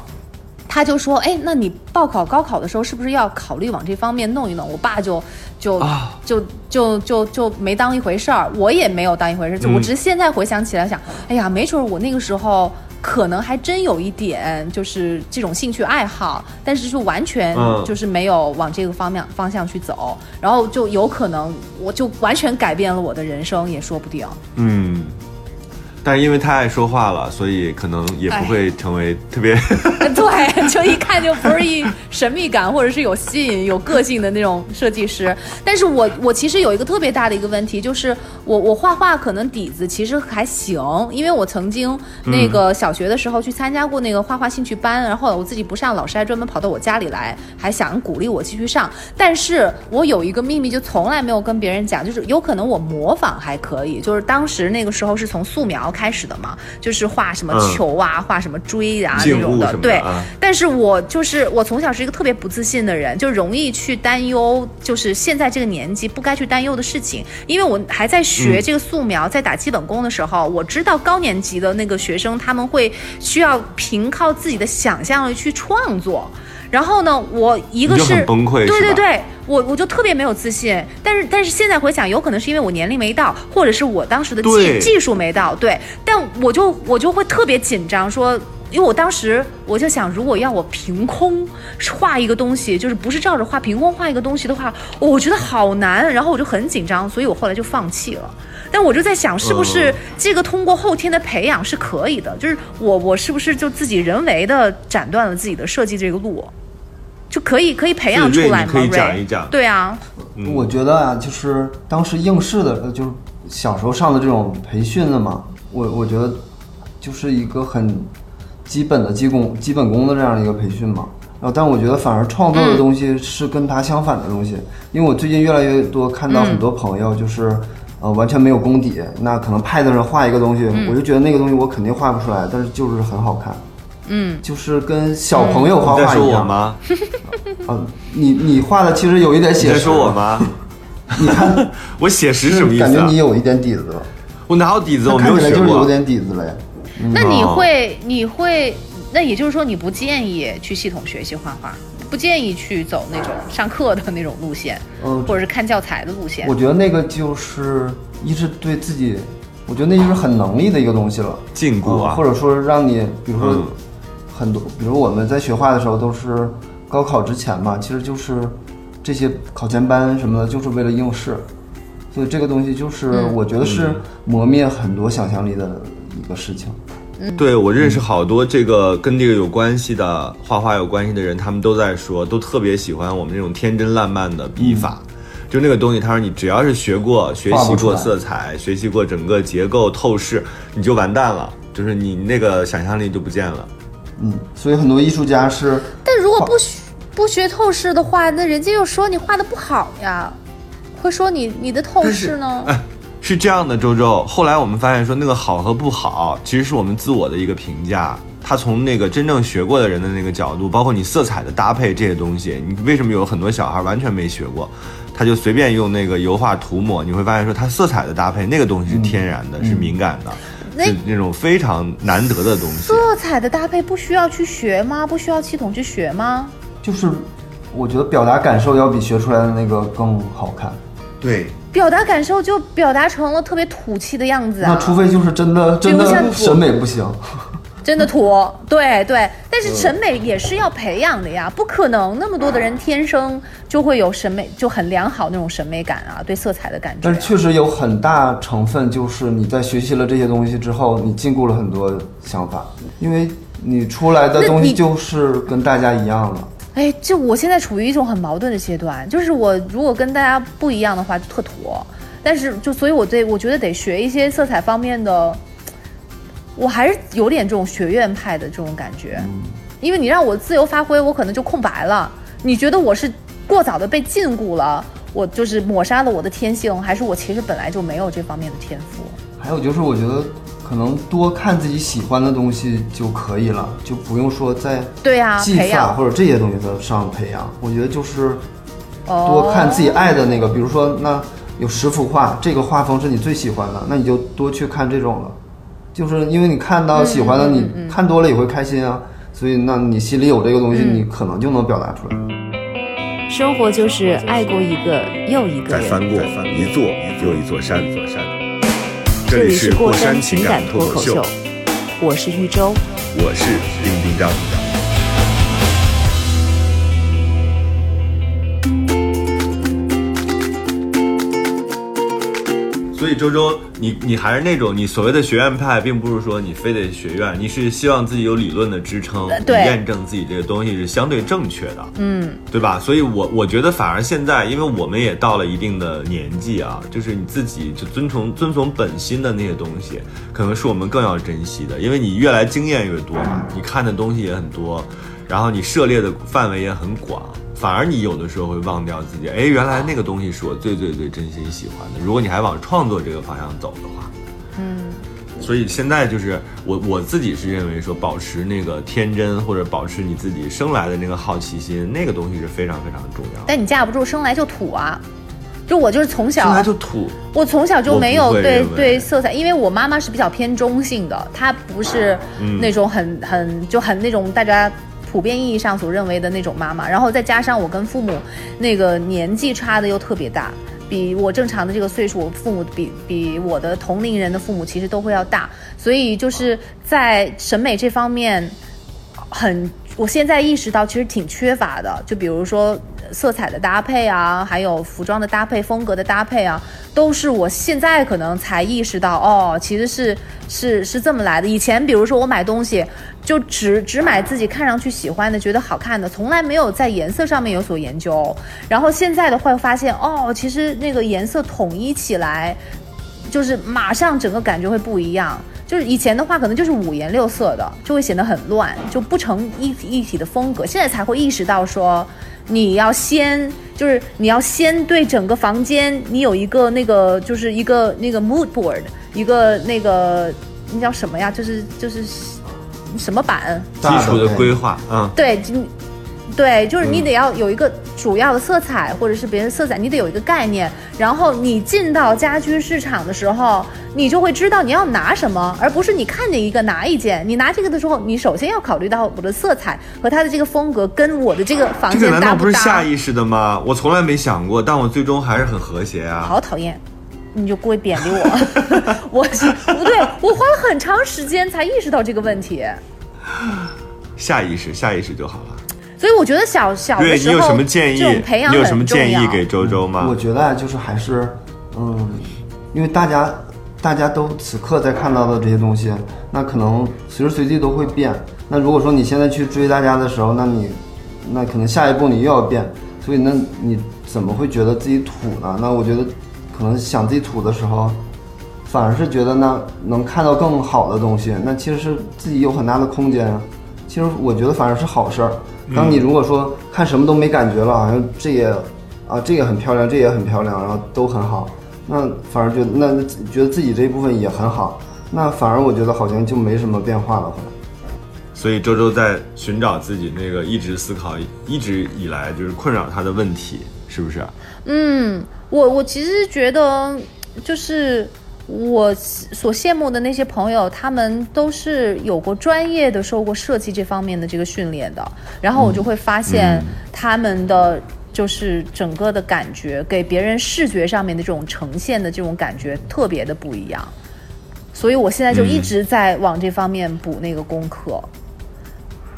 Speaker 2: 他就说：“哎，那你报考高考的时候是不是要考虑往这方面弄一弄？”我爸就就、
Speaker 1: 啊
Speaker 2: 就就就就没当一回事儿，我也没有当一回事儿。就我
Speaker 1: 嗯
Speaker 2: 只是现在回想起来想，哎呀，没准儿我那个时候可能还真有一点就是这种兴趣爱好，但是就完全
Speaker 1: 嗯
Speaker 2: 就是没有往这个方面方向去走，然后就有可能我就完全改变了我的人生，也说不定。
Speaker 1: 嗯，但是因为太爱说话了，所以可能也不会成为特别。
Speaker 2: 对，就一看就不是一神秘感或者是有吸引、有个性的那种设计师。但是我我其实有一个特别大的一个问题，就是我我画画可能底子其实还行，因为我曾经那个小学的时候去参加过那个画画兴趣班，然后我自己不上，老师还专门跑到我家里来，还想鼓励我继续上。但是我有一个秘密，就从来没有跟别人讲，就是有可能我模仿还可以，就是当时那个时候是从素描开始的嘛，就是画什么
Speaker 1: 嗯
Speaker 2: 球啊，画什么锥啊
Speaker 1: 静
Speaker 2: 那种的，对。
Speaker 1: 啊
Speaker 2: 但是我就是我从小是一个特别不自信的人，就容易去担忧，就是现在这个年纪不该去担忧的事情。因为我还在学这个素描，在打基本功的时候，我知道高年级的那个学生他们会需要凭靠自己的想象力去创作。然后呢，我一个
Speaker 1: 是崩溃
Speaker 2: 对对对，我我就特别没有自信。但是但是现在回想，有可能是因为我年龄没到，或者是我当时的技技术没到，对。但我就我就会特别紧张，说。因为我当时我就想，如果要我凭空画一个东西，就是不是照着画，凭空画一个东西的话，我觉得好难，然后我就很紧张，所以我后来就放弃了。但我就在想，是不是
Speaker 1: 嗯
Speaker 2: 这个通过后天的培养是可以的？就是我我是不是就自己人为的斩断了自己的设计这个路？就可以可以培养出来
Speaker 1: 可以讲一讲。
Speaker 2: 对啊，
Speaker 3: 我觉得啊，就是当时应试的，呃就是小时候上的这种培训的嘛，我我觉得就是一个很基本的基功基本功的这样的一个培训嘛。然后，但我觉得反而创作的东西是跟它相反的东西，因为我最近越来越多看到很多朋友就是。呃，完全没有功底，那可能 Pad 上画一个东西，我就觉得那个东西我肯定画不出来，但是就是很好看，
Speaker 2: 嗯，
Speaker 3: 就是跟小朋友画
Speaker 1: 你在说
Speaker 3: 画一样。
Speaker 1: 我吗？
Speaker 3: 嗯，你你画的其实有一点写实。
Speaker 1: 在说我？吗？
Speaker 3: 你看，
Speaker 1: 我写实什么意思、啊？
Speaker 3: 感觉你有一点底子了。
Speaker 1: 我哪有底子？我没
Speaker 3: 看起来就是有。点底子了呀。
Speaker 2: 那你
Speaker 1: 哦
Speaker 2: 会你会，那也就是说你不建议去系统学习画画，不建议去走那种上课的那种路线，
Speaker 3: 嗯
Speaker 2: 或者是看教材的路线
Speaker 3: 我。觉得那个就是一是对自己，我觉得那就是很能力的一个东西了。
Speaker 1: 禁锢啊
Speaker 3: 嗯或者说让你，比如说
Speaker 1: 嗯
Speaker 3: 很多，比如我们在学画的时候都是高考之前嘛，其实就是这些考前班什么的，就是为了应试。所以这个东西就是我觉得是磨灭很多想象力的一个事情。
Speaker 1: 对我认识好多这个跟这个有关系的画画有关系的人，他们都在说，都特别喜欢我们这种天真烂漫的笔法。就那个东西，他说你只要是学过、学习过色彩、学习过整个结构透视，你就完蛋了，就是你那个想象力就不见了。
Speaker 3: 嗯，所以很多艺术家是
Speaker 2: 但如果不学不学透视的话，那人家又说你画的不好呀，会说你你的透视呢？
Speaker 1: 哎，是这样的，周周。后来我们发现说，那个好和不好，其实是我们自我的一个评价。他从那个真正学过的人的那个角度，包括你色彩的搭配这些东西，你为什么有很多小孩完全没学过，他就随便用那个油画涂抹？你会发现说，他色彩的搭配那个东西是天然的，是敏感的，
Speaker 2: 那
Speaker 1: 那种非常难得的东西。
Speaker 2: 色彩的搭配不需要去学吗？不需要系统去学吗？
Speaker 3: 就是，我觉得表达感受要比学出来的那个更好看。
Speaker 1: 对，
Speaker 2: 表达感受就表达成了特别土气的样子啊！
Speaker 3: 那除非就是真的真的审美不行。
Speaker 2: 真的土，对对，但是审美也是要培养的呀，不可能那么多的人天生就会有审美就很良好那种审美感啊，对色彩的感觉啊、
Speaker 3: 但是确实有很大成分，就是你在学习了这些东西之后，你禁锢了很多想法，因为你出来的东西就是跟大家一样了。
Speaker 2: 哎，就我现在处于一种很矛盾的阶段，就是我如果跟大家不一样的话，就特土。但是就所以，我对我觉得得学一些色彩方面的，我还是有点这种学院派的这种感觉。因为你让我自由发挥，我可能就空白了。你觉得我是过早的被禁锢了，我就是抹杀了我的天性，还是我其实本来就没有这方面的天赋？
Speaker 3: 还有就是，我觉得可能多看自己喜欢的东西就可以了，就不用说在
Speaker 2: 对啊
Speaker 3: 技法或者这些东西的上培养。我觉得就是
Speaker 2: 哦，
Speaker 3: 多看自己爱的那个，比如说那有十幅画，这个画风是你最喜欢的，那你就多去看这种了。就是因为你看到喜欢的，你看多了也会开心啊。所以，那你心里有这个东西，你可能就能表达出来。
Speaker 2: 生活就是爱过一个又一个人。
Speaker 1: 再翻过一座又一座山，一座山。
Speaker 2: 这里是过山
Speaker 1: 山
Speaker 2: 情感脱口秀，我是玉州。
Speaker 1: 我是丁丁张。所以周周，你你还是那种你所谓的学院派，并不是说你非得学院，你是希望自己有理论的支撑，
Speaker 2: 呃对。
Speaker 1: 你验证自己这个东西是相对正确的，
Speaker 2: 嗯，
Speaker 1: 对吧？所以我我觉得反而现在，因为我们也到了一定的年纪啊，就是你自己就遵从遵从本心的那些东西，可能是我们更要珍惜的，因为你越来经验越多嘛，你看的东西也很多，然后你涉猎的范围也很广，反而你有的时候会忘掉自己，哎，原来那个东西是我最最最真心喜欢的。如果你还往创作这个方向走的话，
Speaker 2: 嗯，
Speaker 1: 所以现在就是我我自己是认为说，保持那个天真或者保持你自己生来的那个好奇心，那个东西是非常非常重要的。
Speaker 2: 但你架不住生来就土啊。就我就是从小
Speaker 1: 生来就土，
Speaker 2: 我从小就没有对对色彩，因为我妈妈是比较偏中性的，她不是
Speaker 1: 嗯
Speaker 2: 那种很很就很那种大家普遍意义上所认为的那种妈妈。然后再加上我跟父母那个年纪差的又特别大，比我正常的这个岁数，我父母比比我的同龄人的父母其实都会要大，所以就是在审美这方面很。我现在意识到其实挺缺乏的，就比如说，色彩的搭配啊，还有服装的搭配、风格的搭配啊，都是我现在可能才意识到，哦，其实是是是这么来的。以前比如说我买东西，就只 只买自己看上去喜欢的、觉得好看的，从来没有在颜色上面有所研究。然后现在的话发现，哦，其实那个颜色统一起来，就是马上整个感觉会不一样。就是以前的话，可能就是五颜六色的，就会显得很乱，就不成一一体的风格。现在才会意识到说，你要先就是你要先对整个房间，你有一个那个就是一个那个 mood board，一个那个那叫什么呀？就是就是什么版？
Speaker 1: 基础的规划，嗯，
Speaker 2: 对，对，就是你得要有一个主要的色彩，或者是别的色彩，你得有一个概念。然后你进到家居市场的时候，你就会知道你要拿什么，而不是你看见一个拿一件。你拿这个的时候，你首先要考虑到我的色彩和它的这个风格跟我的这个房间
Speaker 1: 这个难道不是
Speaker 2: 搭不搭。
Speaker 1: 下意识的吗？我从来没想过，但我最终还是很和谐啊。
Speaker 2: 好讨厌，你就故意贬低我。我是不对，我花了很长时间才意识到这个问题。
Speaker 1: 下意识，下意识就好了。
Speaker 2: 所以我觉得小小的时候，
Speaker 1: 对你有什么建议？
Speaker 2: 这种培养
Speaker 1: 你有什么建议给周周吗？
Speaker 3: 我觉得啊，就是还是，嗯，因为大家大家都此刻在看到的这些东西，那可能随时随地都会变。那如果说你现在去追大家的时候，那你那可能下一步你又要变，所以那你怎么会觉得自己土呢？那我觉得可能想自己土的时候，反而是觉得呢能看到更好的东西，那其实是自己有很大的空间啊。其实我觉得反而是好事儿。当你如果说看什么都没感觉了，好像这也啊这也很漂亮，这也很漂亮，然后都很好，那反而觉得那觉得自己这一部分也很好，那反而我觉得好像就没什么变化了。后来
Speaker 1: 所以周周在寻找自己那个一直思考、一直以来就是困扰他的问题，是不是？
Speaker 2: 嗯，我我其实觉得，就是我所羡慕的那些朋友，他们都是有过专业的受过设计这方面的这个训练的，然后我就会发现他们的。就是整个的感觉，给别人视觉上面的这种呈现的这种感觉特别的不一样，所以我现在就一直在往这方面补那个功课。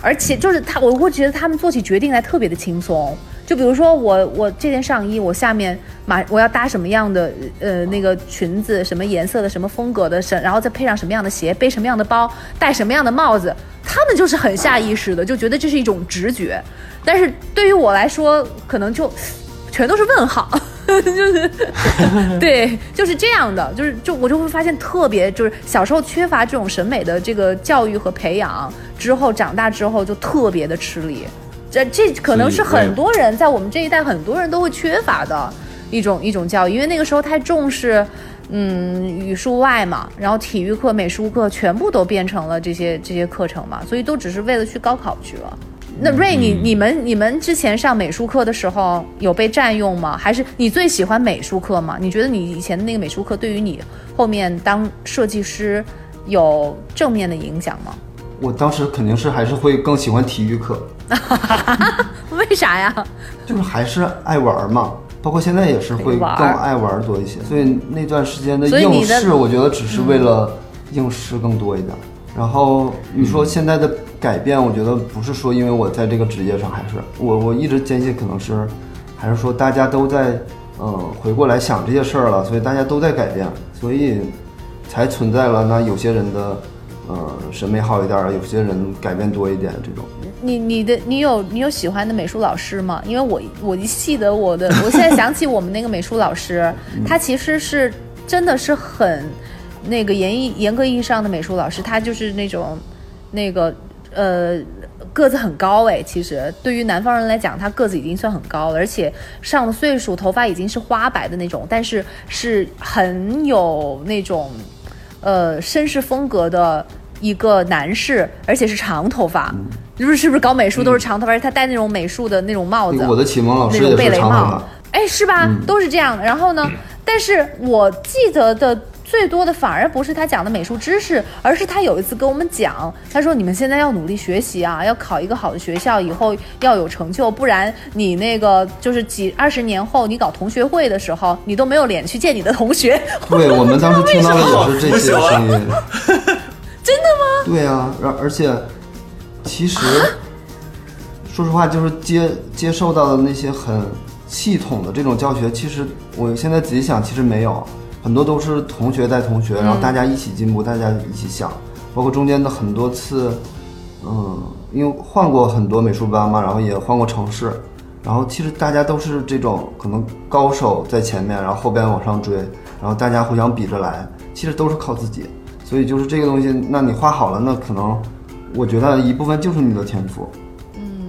Speaker 2: 而且就是他，我会觉得他们做起决定来特别的轻松。就比如说我，我这件上衣，我下面马我要搭什么样的呃那个裙子，什么颜色的，什么风格的，什然后再配上什么样的鞋，背什么样的包，戴什么样的帽子，他们就是很下意识的就觉得这是一种直觉。但是对于我来说，可能就全都是问号，就是 对，就是这样的，就是就我就会发现特别就是小时候缺乏这种审美的这个教育和培养，之后长大之后就特别的吃力。这这可能是很多人在我们这一代很多人都会缺乏的一种一种教育，因为那个时候太重视，嗯，语数外嘛，然后体育课、美术课全部都变成了这些这些课程嘛，所以都只是为了去高考去了。那瑞，你你们你们之前上美术课的时候有被占用吗？还是你最喜欢美术课吗？你觉得你以前的那个美术课对于你后面当设计师有正面的影响吗？
Speaker 3: 我当时肯定是还是会更喜欢体育课，
Speaker 2: 为啥呀？
Speaker 3: 就是还是爱玩嘛，包括现在也是会更爱玩多一些。所以那段时间的应试，我觉得只是为了应试更多一点。然后你说现在的改变，我觉得不是说因为我在这个职业上，还是我我一直坚信可能是，还是说大家都在嗯回过来想这些事儿了，所以大家都在改变，所以才存在了那有些人的。呃，审美好一点，有些人改变多一点，这种。
Speaker 2: 你你的你有你有喜欢的美术老师吗？因为我我一记得我的，我现在想起我们那个美术老师，他其实是真的是很那个严义严格意义上的美术老师，他就是那种那个呃个子很高哎，其实对于南方人来讲，他个子已经算很高了，而且上了岁数，头发已经是花白的那种，但是是很有那种呃绅士风格的。一个男士，而且是长头发，就是是不是搞美术都是长头发？而且他戴那种美术的那种帽子，
Speaker 3: 我的启蒙老师也是长头发，
Speaker 2: 哎，是吧？都是这样的。然后呢？但是我记得的最多的反而不是他讲的美术知识，而是他有一次跟我们讲，他说：“你们现在要努力学习啊，要考一个好的学校，以后要有成就，不然你那个就是几二十年后你搞同学会的时候，你都没有脸去见你的同学。”
Speaker 3: 对，我们当时听到的也是这些声音。
Speaker 2: 真的吗？
Speaker 3: 对啊，而而且，其实说实话，就是接接受到的那些很系统的这种教学，其实我现在仔细想，其实没有，很多都是同学带同学，然后大家一起进步，大家一起想，包括中间的很多次，嗯，因为换过很多美术班嘛，然后也换过城市，然后其实大家都是这种可能高手在前面，然后后边往上追，然后大家互相比着来，其实都是靠自己，所以就是这个东西，那你画好了，那可能我觉得一部分就是你的天赋。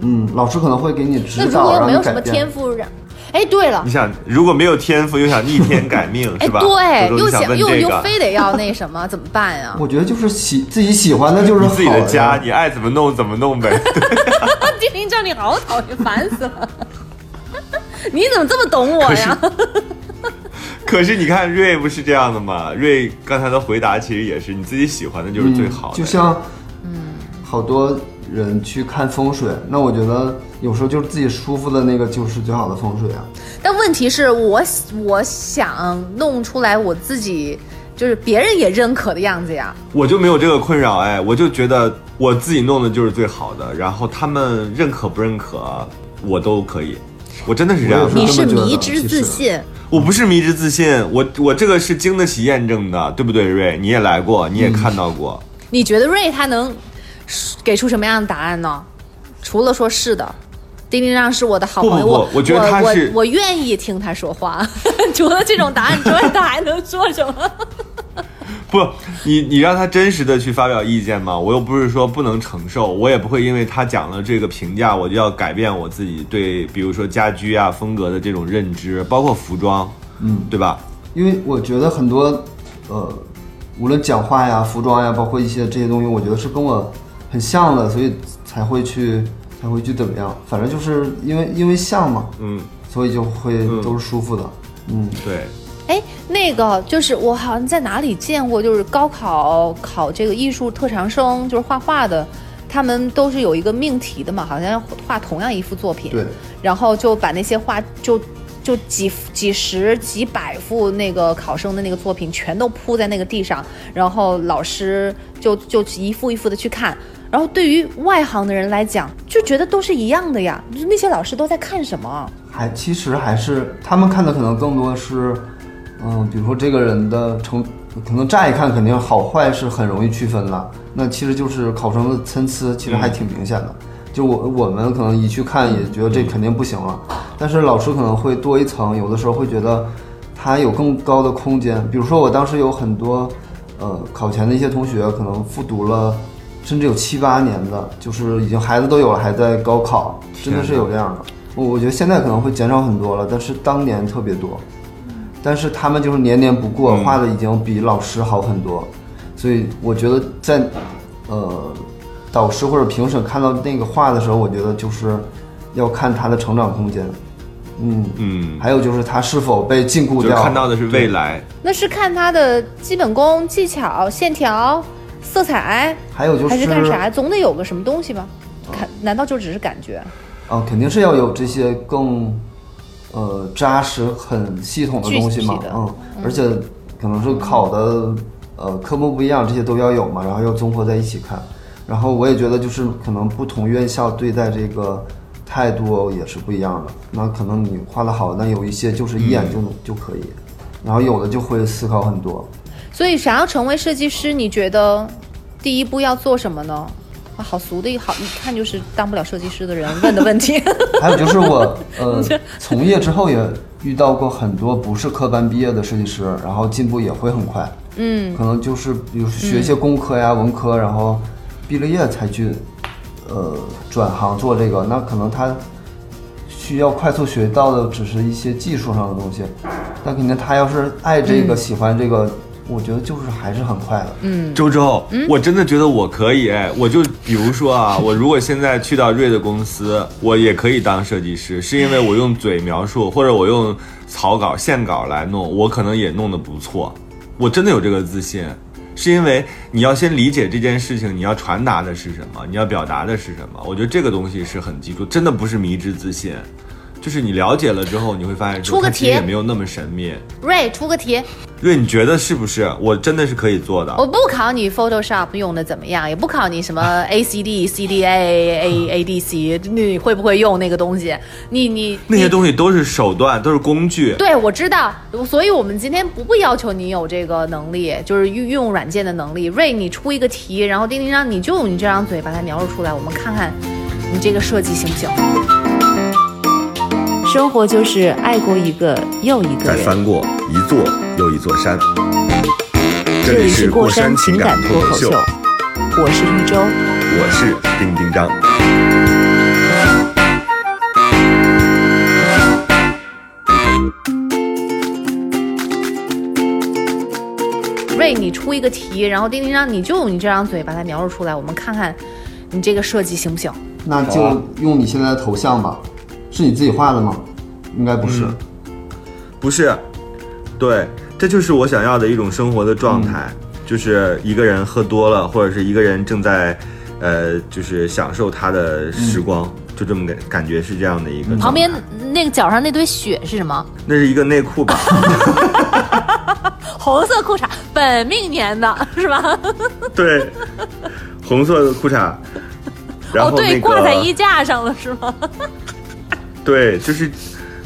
Speaker 3: 嗯，老师可能会给你
Speaker 2: 那如
Speaker 3: 指导，让
Speaker 2: 果又没有什。么天赋，让，哎，对了
Speaker 1: 你，想，如果没有天赋，又想逆天改命，
Speaker 2: 哎，
Speaker 1: 是吧？
Speaker 2: 对，又
Speaker 1: 想
Speaker 2: 又又，非得要那什么，怎么办呀？
Speaker 3: 我觉得就是喜自己喜欢的就是好
Speaker 1: 自己的家，你爱怎么弄怎么弄呗。
Speaker 2: 丁丁这你好讨厌，烦死了！你怎么这么懂我呀？
Speaker 1: 可是你看瑞不是这样的吗？瑞刚才的回答其实也是你自己喜欢的就是最好的。
Speaker 3: 嗯就像，嗯，好多人去看风水，那我觉得有时候就是自己舒服的那个就是最好的风水啊。
Speaker 2: 但问题是我我想弄出来我自己就是别人也认可的样子呀。
Speaker 1: 我就没有这个困扰，哎，我就觉得我自己弄的就是最好的，然后他们认可不认可，我都可以。我真的是这样的，
Speaker 2: 你是迷之自信，
Speaker 1: 我不是迷之自信，我我这个是经得起验证的，对不对，瑞？你也来过，你也看到过。
Speaker 2: 你觉得瑞他能给出什么样的答案呢？除了说是的。丁丁让是我的好朋友，
Speaker 1: 不不不
Speaker 2: 我
Speaker 1: 我觉得他
Speaker 2: 我
Speaker 1: 是
Speaker 2: 我愿意听他说话。除了这种答案之外，他还能说什么？
Speaker 1: 不，你你让他真实的去发表意见吗？我又不是说不能承受，我也不会因为他讲了这个评价，我就要改变我自己对，比如说家居啊风格的这种认知，包括服装，嗯，对吧？
Speaker 3: 因为我觉得很多，呃，无论讲话呀、服装呀，包括一些这些东西，我觉得是跟我很像的，所以才会去才会去怎么样。反正就是因为因为像嘛，
Speaker 1: 嗯，
Speaker 3: 所以就会都是舒服的。嗯，
Speaker 1: 对，
Speaker 2: 哎，那个就是我好像在哪里见过，就是高考考这个艺术特长生，就是画画的，他们都是有一个命题的嘛，好像要画同样一幅作品，
Speaker 3: 对，
Speaker 2: 然后就把那些画就就几几十几百幅那个考生的那个作品全都铺在那个地上，然后老师就就一幅一幅的去看。然后对于外行的人来讲，就觉得都是一样的呀。就是那些老师都在看什么？
Speaker 3: 还其实还是他们看的可能更多的是，嗯，比如说这个人的成，可能乍一看肯定好坏是很容易区分了。那其实就是考生的参差，其实还挺明显的。就我我们可能一去看也觉得这肯定不行了，但是老师可能会多一层，有的时候会觉得他有更高的空间。比如说我当时有很多，呃，考前的一些同学可能复读了。甚至有七八年的，就是已经孩子都有了，还在高考，真的是有这样的。我我觉得现在可能会减少很多了，但是当年特别多。但是他们就是年年不过，
Speaker 1: 嗯
Speaker 3: 画的已经比老师好很多，所以我觉得在呃导师或者评审看到那个画的时候，我觉得就是要看他的成长空间，嗯
Speaker 1: 嗯，
Speaker 3: 还有就是他是否被禁锢掉。
Speaker 1: 看到的是未来。
Speaker 2: 那是看他的基本功、技巧、线条、色彩，
Speaker 3: 还有就是
Speaker 2: 还是看啥？总得有个什么东西吧？看，难道就只是感觉？
Speaker 3: 啊，肯定是要有这些更呃扎实、很系统的东西嘛嗯，而且可能是考的呃科目不一样，这些都要有嘛，然后要综合在一起看。然后我也觉得就是可能不同院校对待这个态度也是不一样的。那可能你画的好，那有一些就是一眼就能、就可以，然后有的就会思考很多。
Speaker 2: 所以，想要成为设计师，你觉得第一步要做什么呢？啊，好俗的一好，一看就是当不了设计师的人问的问题。
Speaker 3: 还有就是我呃 从业之后也遇到过很多不是科班毕业的设计师，然后进步也会很快。嗯，可能就是比如学一些工科呀、文科，然后毕了业才去呃转行做这个，那可能他需要快速学到的只是一些技术上的东西，但肯定他要是爱这个、喜欢这个，我觉得就是还是很快的。嗯，
Speaker 1: 周周，我真的觉得我可以，哎，我就比如说啊，我如果现在去到瑞的公司，我也可以当设计师，是因为我用嘴描述，或者我用草稿、线稿来弄，我可能也弄得不错，我真的有这个自信。是因为你要先理解这件事情，你要传达的是什么，你要表达的是什么。我觉得这个东西是很基础，真的不是迷之自信。就是你了解了之后，你会发现
Speaker 2: 出个题
Speaker 1: 也没有那么神秘。
Speaker 2: 瑞出个题，
Speaker 1: 瑞，你觉得是不是？我真的是可以做的。
Speaker 2: 我不考你 Photoshop 用的怎么样，也不考你什么 A C D C D A A A D C，你会不会用那个东西？你你
Speaker 1: 那些东西都是手段，都是工具。
Speaker 2: 对，我知道，所以我们今天不不要求你有这个能力，就是运运用软件的能力。瑞，你出一个题，然后丁丁让你就用你这张嘴把它描述出来，我们看看你这个设计行不行？生活就是爱过一个又一个人。
Speaker 1: 再翻过一座又一座山。
Speaker 2: 这里是过山情感脱口秀，我是一周。
Speaker 1: 我是丁丁张。
Speaker 2: 瑞，你出一个题，然后丁丁张你就用你这张嘴把它描述出来，我们看看你这个设计行不行？
Speaker 3: 那就用你现在的头像吧，是你自己画的吗？应该不是。
Speaker 1: 不是，对，这就是我想要的一种生活的状态，就是一个人喝多了，或者是一个人正在，呃，就是享受他的时光，就这么感感觉是这样的一个。
Speaker 2: 旁边那个脚上那堆血是什么？
Speaker 1: 那是一个内裤吧？
Speaker 2: 红色裤衩，本命年的是吧？
Speaker 1: 对，红色的裤衩。然
Speaker 2: 哦，对，
Speaker 1: 后那个、
Speaker 2: 挂在衣架上了是吗？
Speaker 1: 对，就是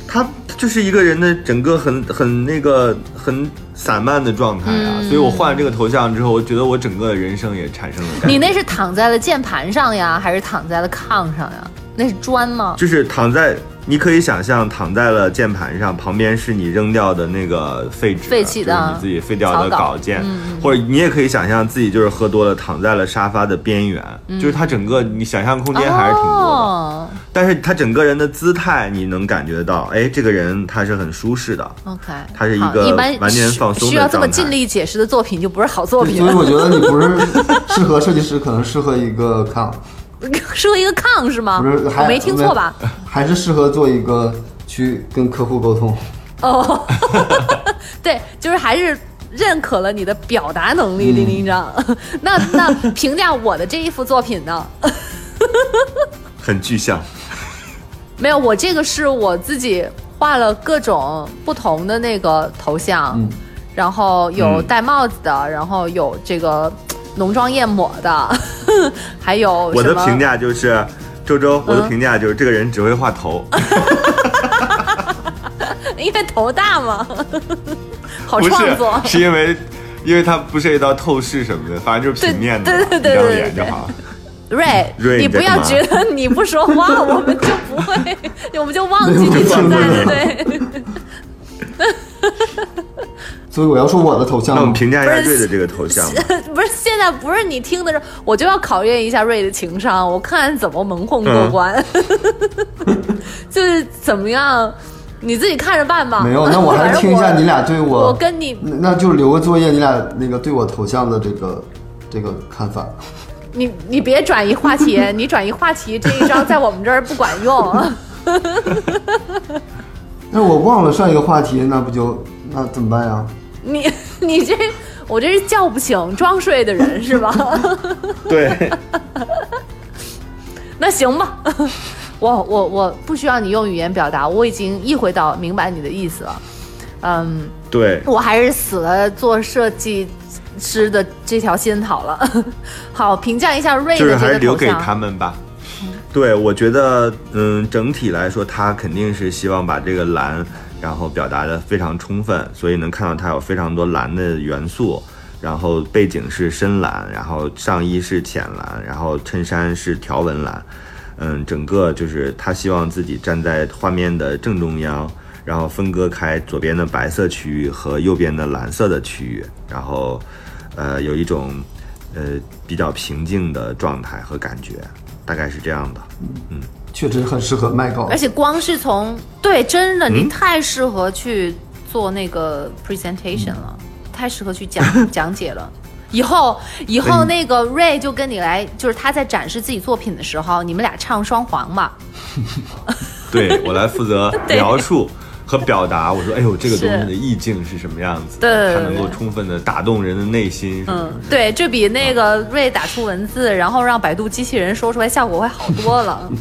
Speaker 1: 他就是一个人的整个很很那个很散漫的状态啊，
Speaker 2: 嗯
Speaker 1: 所以我换了这个头像之后，我觉得我整个人生也产生了改变。
Speaker 2: 你那是躺在了键盘上呀，还是躺在了炕上呀？那是砖吗？
Speaker 1: 就是躺在，你可以想象躺在了键盘上，旁边是你扔掉的那个废纸，
Speaker 2: 废弃的
Speaker 1: 就是你自己废掉的
Speaker 2: 草稿
Speaker 1: 稿件，
Speaker 2: 嗯
Speaker 1: 或者你也可以想象自己就是喝多了，躺在了沙发的边缘，就是它整个你想象空间还是挺多的。但是他整个人的姿态，你能感觉到，哎，这个人他是很舒适的
Speaker 2: ，，OK，
Speaker 1: 他是一个完全放松的
Speaker 2: 需要这么尽力解释的作品就不是好作品
Speaker 3: 所以我觉得你不是适合设计师，可能适合一个 炕，
Speaker 2: 适合一个炕是吗？
Speaker 3: 不是还
Speaker 2: 我没听错吧？？
Speaker 3: 还是适合做一个去跟客户沟通。
Speaker 2: 哦，对，就是还是认可了你的表达能力，丁丁张。那那评价我的这一幅作品呢？
Speaker 1: 很具象。
Speaker 2: 没有，我这个是我自己画了各种不同的那个头像，
Speaker 3: 嗯
Speaker 2: 然后有
Speaker 1: 嗯
Speaker 2: 戴帽子的，然后有这个浓妆艳抹的，还有
Speaker 1: 我的评价就是，周周，我的
Speaker 2: 嗯
Speaker 1: 评价就是这个人只会画头，
Speaker 2: 因为头大嘛，好创作。
Speaker 1: 是，是因为。因为它不涉及到透视什么的，反正就是平面的嘛，
Speaker 2: 对对对对
Speaker 1: 一张
Speaker 2: 对对
Speaker 1: 脸就好。
Speaker 2: 瑞，你不要
Speaker 1: 瑞你在干嘛
Speaker 2: 觉得你不说话，我们就不会，我们就忘记你存在了。对，
Speaker 3: 所以我要说我的头像？
Speaker 1: 那我们评价一下瑞的这个头像吧。
Speaker 2: 不是现在不是你听的时候，我就要考验一下瑞的情商，我看怎么蒙混过关，就是怎么样，你自己看着办吧。
Speaker 3: 没有，那我还是听一下你俩对我，
Speaker 2: 我跟你
Speaker 3: 那那就留个作业，你俩那个对我头像的这个这个看法。
Speaker 2: 你你别转移话题，你转移话题这一招在我们这儿不管用。
Speaker 3: 那我忘了上一个话题，那不就那怎么办呀？
Speaker 2: 你你这我这是叫不醒装睡的人是吧？
Speaker 1: 对，
Speaker 2: 那行吧，我我我不需要你用语言表达，我已经意会到明白你的意思了。嗯，
Speaker 1: 对，
Speaker 2: 我还是死了做设计师的这条仙草了。好，评价一下瑞
Speaker 1: 就是
Speaker 2: 的这个
Speaker 1: 还是留给。他们吧。对，我觉得，嗯，整体来说，他肯定是希望把这个蓝，然后表达的非常充分，所以能看到它有非常多蓝的元素，然后背景是深蓝，然后上衣是浅蓝，然后衬衫是条纹蓝，嗯，整个就是他希望自己站在画面的正中央，然后分割开左边的白色区域和右边的蓝色的区域，然后，呃，有一种呃比较平静的状态和感觉，大概是这样的。
Speaker 3: 嗯确实很适合卖稿
Speaker 2: 而。且光是从对，真的，
Speaker 1: 嗯
Speaker 2: 你太适合去做那个 presentation 了，太适合去讲 讲解了。以后，以后那个 Ray 就跟你来，就是他在展示自己作品的时候，你们俩唱双簧吧。
Speaker 1: 对我来负责 描述和表达。我说，哎呦，这个东西的意境是什么样子？
Speaker 2: 对
Speaker 1: 它能够充分的打动人的内心。
Speaker 2: 嗯，对，这比那个 Ray 打出文字，然后让百度机器人说出来效果会好多了。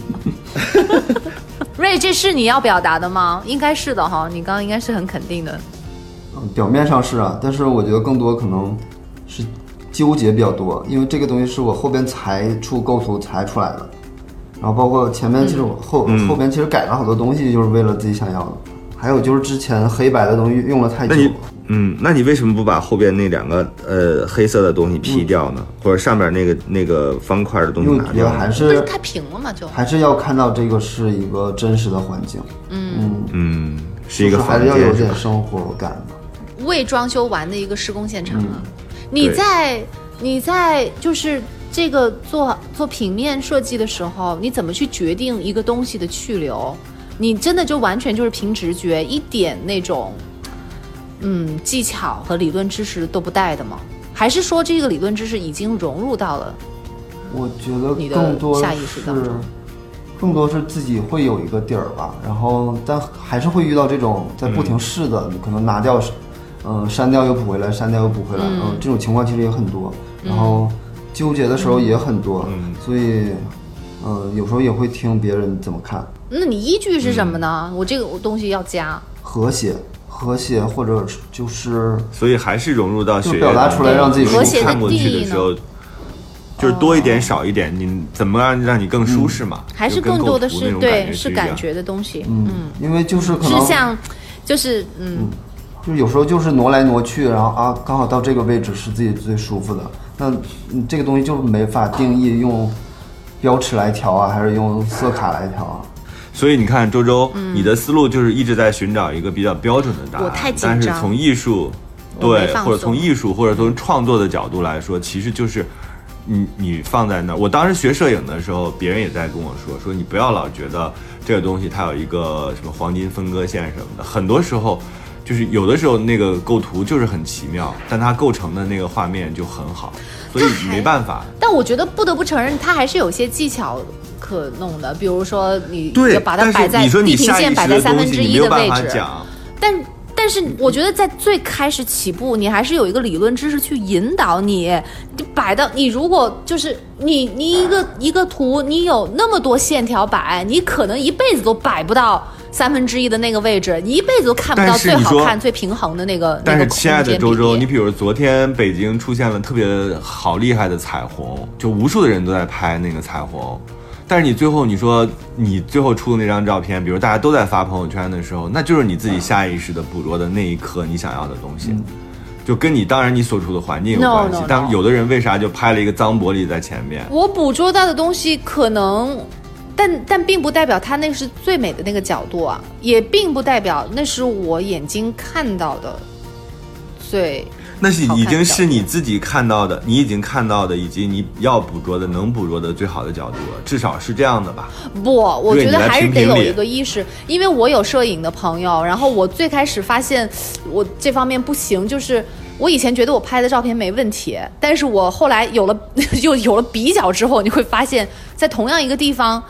Speaker 2: 瑞，这是你要表达的吗？应该是的哈，你刚刚应该是很肯定的。
Speaker 3: 嗯，表面上是啊，但是我觉得更多可能是纠结比较多，因为这个东西是我后边才出构图才出来的，然后包括前面其实我后、后边其实改了好多东西，就是为了自己想要的。还有就是之前黑白的东西用了太久
Speaker 1: 那，你嗯，那你为什么不把后边那两个呃黑色的东西 P 掉呢？或者上面那个那个方块的东西拿掉
Speaker 3: 还是
Speaker 2: 太平了嘛？就
Speaker 3: 还是要看到这个是一个真实的环境，
Speaker 1: 嗯嗯，是一个
Speaker 3: 就是还是要有点？生活感的。
Speaker 2: 未装修完的一个施工现场啊。
Speaker 3: 嗯
Speaker 2: 你在你在就是这个做做平面设计的时候，你怎么去决定一个东西的去留？你真的就完全就是凭直觉，一点那种嗯技巧和理论知识都不带的吗？还是说这个理论知识已经融入到了？
Speaker 3: 我觉得
Speaker 2: 你的
Speaker 3: 更多
Speaker 2: 下意识当
Speaker 3: 是
Speaker 2: 中，
Speaker 3: 更多是自己会有一个底儿吧，然后但还是会遇到这种在不停试的，你可能拿掉，嗯、删掉又补回来，删掉又补回来，嗯、这种情况其实也很多，然后纠结的时候也很多，
Speaker 1: 嗯
Speaker 3: 所以，嗯、有时候也会听别人怎么看，
Speaker 2: 那你依据是什么
Speaker 1: 嗯
Speaker 2: 呢？我这个东西要加，
Speaker 3: 和谐，和谐或者就是
Speaker 1: 所以还是融入到血液
Speaker 3: 就表达出来让自己
Speaker 2: 和谐的
Speaker 1: 看过去
Speaker 2: 定义呢
Speaker 1: 的时候，就是多一点少一点，你怎么样让你更舒适嘛？
Speaker 2: 还是更多的是对是。感觉的东西？
Speaker 3: 嗯，因为就是可能
Speaker 2: 是像，就是嗯
Speaker 3: 就有时候就是挪来挪去，然后啊，刚好到这个位置是自己最舒服的。那嗯这个东西就是没法定义用标尺来调啊，还是用色卡来调啊？
Speaker 1: 所以你看，周周，你的思路就是一直在寻找一个比较标准的答案。
Speaker 2: 嗯我太紧
Speaker 1: 但是从艺术，对，或者从艺术或者从创作的角度来说，其实就是你你放在那儿。我当时学摄影的时候，别人也在跟我说，说你不要老觉得这个东西它有一个什么黄金分割线什么的，很多时候。就是有的时候那个构图就是很奇妙，但它构成的那个画面就很好，所以没办法。
Speaker 2: 但我觉得不得不承认，它还是有些技巧可弄的，比如说你
Speaker 1: 对
Speaker 2: 就，把它摆在地平线摆在三分之一的位置，但但是我觉得在最开始起步，你还是有一个理论知识去引导你，你摆到你如果就是你你一个一个图，你有那么多线条摆，你可能一辈子都摆不到。三分之一的那个位置，你一辈子都看不到最好看、最平衡的那个。
Speaker 1: 但是，亲爱的周周，你比如昨天北京出现了特别好厉害的彩虹，就无数的人都在拍那个彩虹，但是你最后你说你最后出的那张照片，比如大家都在发朋友圈的时候，那就是你自己下意识的捕捉的那一刻你想要的东西，就跟你当然你所处的环境有关系
Speaker 2: no, no
Speaker 1: 但有的人为啥就拍了一个脏玻璃在前面？
Speaker 2: 我捕捉到的东西可能，但但并不代表它那是最美的那个角度啊，也并不代表那是我眼睛看到的最。
Speaker 1: 那是已经是你自己看到的，你已经看到的，以及你要捕捉的、能捕捉的最好的角度了，至少是这样的吧？
Speaker 2: 不，我觉得还是得有一个意识，因为我有摄影的朋友，然后我最开始发现我这方面不行，就是我以前觉得我拍的照片没问题，但是我后来有了 又有了比较之后，你会发现在同样一个地方。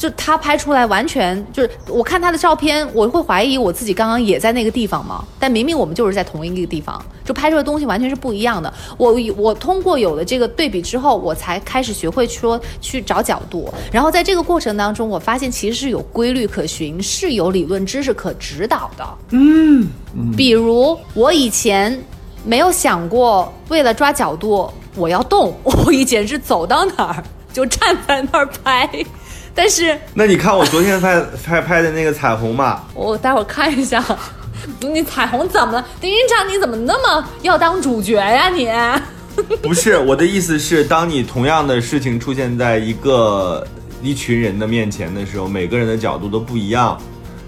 Speaker 2: 就他拍出来完全就是，我看他的照片，我会怀疑我自己刚刚也在那个地方吗？但明明我们就是在同一个地方，就拍出的东西完全是不一样的。我我通过有了这个对比之后，我才开始学会说去找角度，然后在这个过程当中，我发现其实是有规律可循，是有理论知识可指导的。嗯，比如我以前没有想过，为了抓角度我要动，我以前是走到哪儿就站在那儿拍。但是
Speaker 1: 那你看我昨天拍 拍拍的那个彩虹嘛，
Speaker 2: 我待会儿看一下，你彩虹怎么了？丁云长，你怎么那么要当主角呀你？
Speaker 1: 不是我的意思是，当你同样的事情出现在一个一群人的面前的时候，每个人的角度都不一样，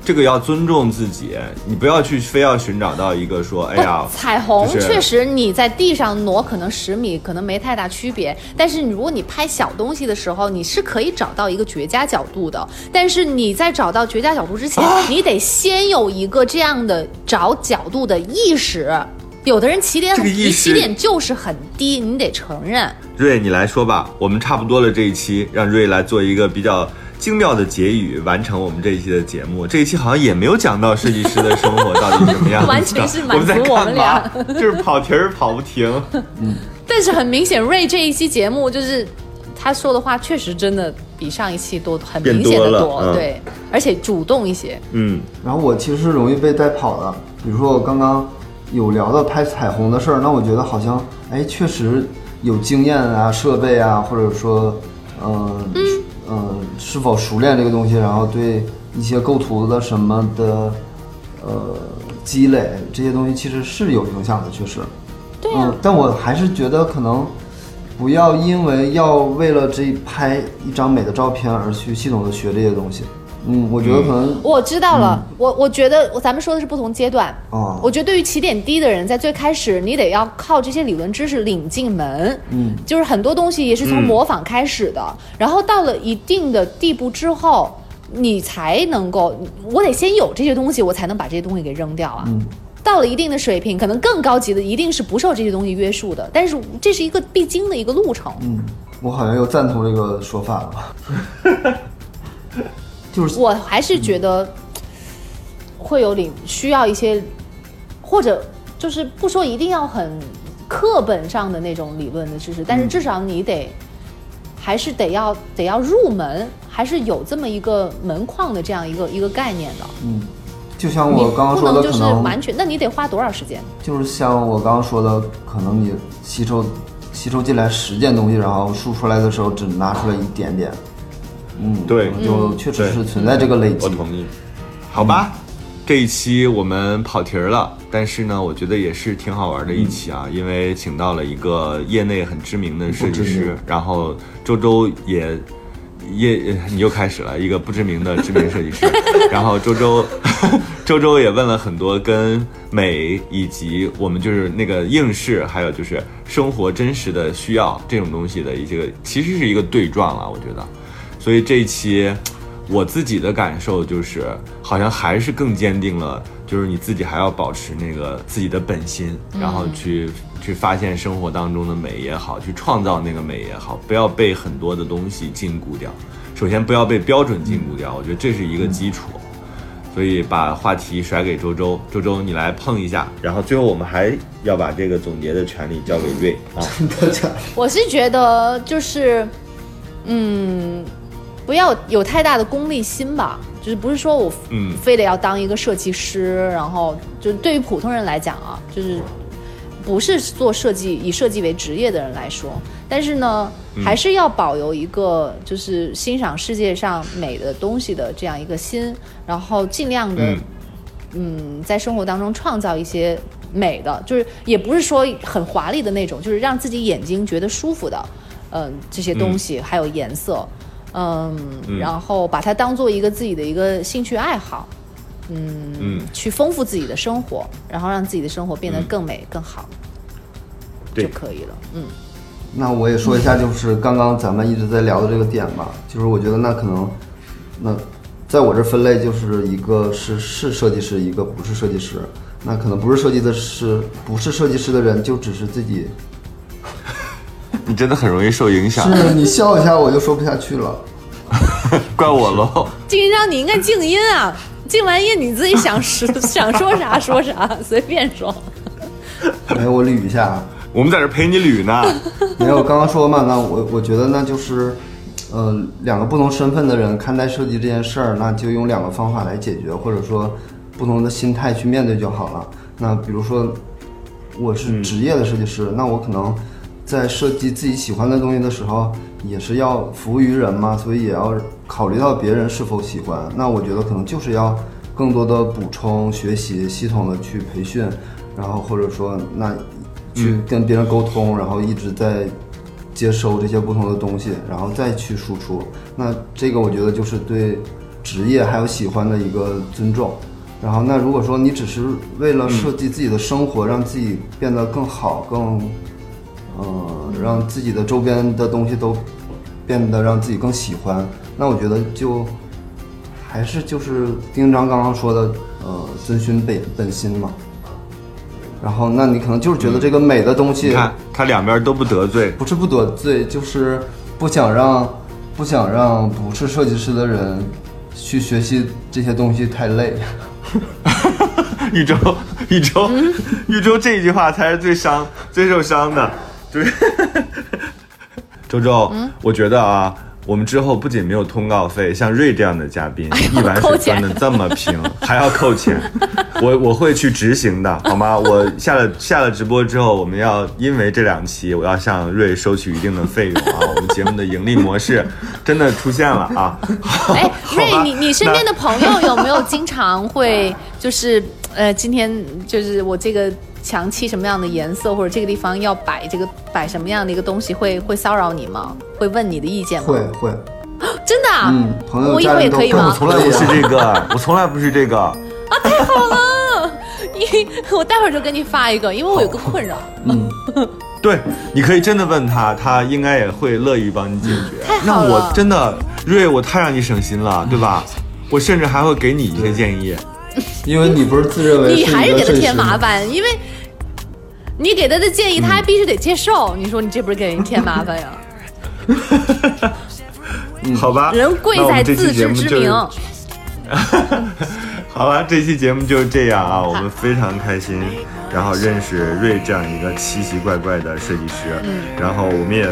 Speaker 1: 这个要尊重自己，你不要去非要寻找到一个说，哎呀，
Speaker 2: 彩虹
Speaker 1: 就是
Speaker 2: 确实你在地上挪可能十米可能没太大区别，但是如果你拍小东西的时候，你是可以找到一个绝佳角度的。但是你在找到绝佳角度之前，
Speaker 1: 啊
Speaker 2: 你得先有一个这样的找角度的意识。有的人起点很低，
Speaker 1: 这个意识
Speaker 2: 起点就是很低，你得承认。
Speaker 1: 瑞你来说吧，我们差不多了这一期，让瑞来做一个比较。精妙的结语完成我们这一期的节目。这一期好像也没有讲到设计师的生活到底什么样子，
Speaker 2: 完全是满足
Speaker 1: 我们在
Speaker 2: 我们
Speaker 1: 干嘛？就是跑题儿跑不停。
Speaker 2: 嗯但是很明显，瑞这一期节目就是他说的话确实真的比上一期多，很明显的
Speaker 1: 多
Speaker 2: 多，
Speaker 1: 嗯
Speaker 2: 对，而且主动一些。
Speaker 1: 嗯
Speaker 3: 然后我其实是容易被带跑的，比如说我刚刚有聊到拍彩虹的事儿，那我觉得好像哎确实有经验啊、设备啊，或者说嗯嗯、是否熟练这个东西，然后对一些构图的什么的呃积累这些东西其实是有影响的，确实。嗯，但我还是觉得可能不要因为要为了这拍一张美的照片而去系统的学这些东西。嗯，我觉得可能
Speaker 2: 我知道了，我我觉得咱们说的是不同阶段。
Speaker 3: 啊
Speaker 2: 我觉得对于起点低的人，在最开始你得要靠这些理论知识领进门，
Speaker 3: 嗯，
Speaker 2: 就是很多东西也是从
Speaker 1: 嗯
Speaker 2: 模仿开始的，然后到了一定的地步之后，你才能够，我得先有这些东西，我才能把这些东西给扔掉啊。
Speaker 3: 嗯
Speaker 2: 到了一定的水平，可能更高级的一定是不受这些东西约束的，但是这是一个必经的一个路程。
Speaker 3: 嗯，我好像又赞同这个说法了。就是
Speaker 2: 我还是觉得会有领需要一些，或者就是不说一定要很课本上的那种理论的知识，但是至少你得还是得要得要入门，还是有这么一个门框的这样一个一个概念的。
Speaker 3: 嗯，就像我刚刚说的可能
Speaker 2: 完全，那你得花多少时间？
Speaker 3: 就是像我刚刚说的，可能你吸收吸收进来十件东西，然后输出来的时候只拿出来一点点。嗯，
Speaker 1: 对
Speaker 3: 就确实是存在这个累积
Speaker 1: 我。同意。好吧，这一期我们跑题儿了，但是呢，我觉得也是挺好玩的一期啊，因为请到了一个业内很知名的设计师然后周周也。也你又开始了一个不知名的知名设计师，然后周周 周周也问了很多跟美以及我们就是那个应试，还有就是生活真实的需要这种东西的一些个，其实是一个对撞了，我觉得。所以这一期我自己的感受就是，好像还是更坚定了，就是你自己还要保持那个自己的本心，然后去去发现生活当中的美也好，去创造那个美也好，不要被很多的东西禁锢掉。首先不要被标准禁锢掉，我觉得这是一个基础。所以把话题甩给周周，周周你来碰一下，然后最后我们还要把这个总结的权利交给瑞啊。
Speaker 2: 我是觉得就是，嗯，不要有太大的功利心吧。就是不是说我
Speaker 1: 嗯。
Speaker 2: 非得要当一个设计师，然后就对于普通人来讲啊，就是不是做设计以设计为职业的人来说，但是呢，还是要保有一个就是欣赏世界上美的东西的这样一个心，然后尽量的
Speaker 1: 嗯。
Speaker 2: 嗯，在生活当中创造一些美的，就是也不是说很华丽的那种，就是让自己眼睛觉得舒服的，嗯、这些东西、还有颜色，嗯，
Speaker 1: 嗯
Speaker 2: 然后把它当做一个自己的一个兴趣爱好，
Speaker 1: 嗯，
Speaker 2: 去丰富自己的生活，然后让自己的生活变得
Speaker 1: 嗯
Speaker 2: 更美、更好就可以了。嗯，
Speaker 3: 那我也说一下，就是刚刚咱们一直在聊的这个点吧，就是我觉得那可能，那在我这分类就是一个是是设计师，一个不是设计师。那可能不是设计的是，不是设计师的人，就只是自己。
Speaker 1: 你真的很容易受影响，
Speaker 3: 是你笑一下，我就说不下去了。
Speaker 1: 怪我喽。
Speaker 2: 静音让你应该静音啊，静完音你自己想说 想说啥说啥，随便说。
Speaker 3: 没有，我捋一下啊。
Speaker 1: 我们在这陪你捋呢。
Speaker 3: 没有，刚刚说嘛，那我我觉得那就是，呃，两个不同身份的人看待设计这件事儿，那就用两个方法来解决，或者说不同的心态去面对就好了。那比如说，我是职业的设计师，那我可能在设计自己喜欢的东西的时候，也是要服务于人嘛，所以也要考虑到别人是否喜欢。那我觉得可能就是要更多的补充学习，系统的去培训，然后或者说那去跟别人沟通，然后一直在接收这些不同的东西，然后再去输出。那这个我觉得就是对职业还有喜欢的一个尊重。然后，那如果说你只是为了设计自己的生活，让自己变得更好、更，呃，让自己的周边的东西都变得让自己更喜欢，那我觉得就还是就是丁章刚刚说的，呃，遵循本本心嘛。然后，那你可能就是觉得这个美的东西，
Speaker 1: 你看他两边都不得罪，
Speaker 3: 不是不得罪，就是不想让不想让不是设计师的人去学习这些东西太累。
Speaker 1: 宇宙，宇宙，宇宙这一句话才是最伤、最受伤的，就是 周周，我觉得啊，我们之后不仅没有通告费，像瑞这样的嘉宾，一碗水端的这么平，还要扣钱，我我会去执行的，好吗？我下了下了直播之后，我们要因为这两期，我要向瑞收取一定的费用啊，我们节目的盈利模式真的出现了啊！
Speaker 2: 哎，瑞，你你身边的朋友有没有经常会就是呃，今天就是我这个墙漆什么样的颜色，或者这个地方要摆这个摆什么样的一个东西，会会骚扰你吗？会问你的意见吗？
Speaker 3: 会会，
Speaker 2: 真的啊？
Speaker 3: 嗯，朋友
Speaker 2: 我以后也可以吗
Speaker 1: 我从来不是这个，我从来不是这个。
Speaker 2: 啊，太好了 你我待会儿就给你发一个，因为我有个困扰。
Speaker 1: 嗯 对，你可以真的问他，他应该也会乐于帮你解决。
Speaker 2: 太
Speaker 1: 那
Speaker 2: 好了
Speaker 1: 我真的，瑞，我太让你省心了，对吧？我甚至还会给你一些建议。
Speaker 3: 因为你不是自认为
Speaker 2: 你还是给他添？麻烦，因为你给他的建议他还必须得接受。你说你这不是给人添麻烦呀？
Speaker 1: 好吧，
Speaker 2: 人贵在自知之明。
Speaker 1: 好吧，这期节目就是这样啊，我们非常开心，然后认识瑞这样一个奇奇怪怪的设计师，
Speaker 2: 嗯
Speaker 1: 然后我们也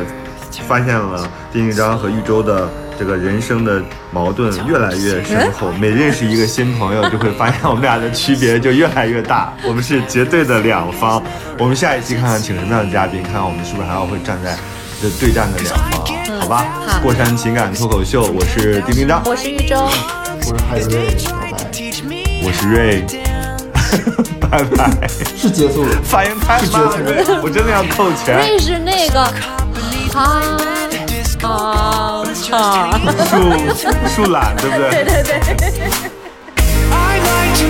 Speaker 1: 发现了丁一章和玉州的这个人生的矛盾越来越深厚，每认识一个新朋友，就会发现我们俩的区别就越来越大，我们是绝对的两方。我们下一期看看请什么样的嘉宾，看看我们是不是还要会站在这对战的两方，好吧？
Speaker 2: 好
Speaker 1: 过山情感脱口秀，我是丁丁张，
Speaker 2: 我是玉州，
Speaker 3: 我是海瑞，拜拜。
Speaker 1: 我是瑞，拜拜。
Speaker 3: 是结束了。
Speaker 1: 发言太慢了，瑞，我真的要扣钱。
Speaker 2: 瑞是那个哈啊啊，
Speaker 1: 树树懒，对不对？
Speaker 2: 对对对。
Speaker 4: I'd like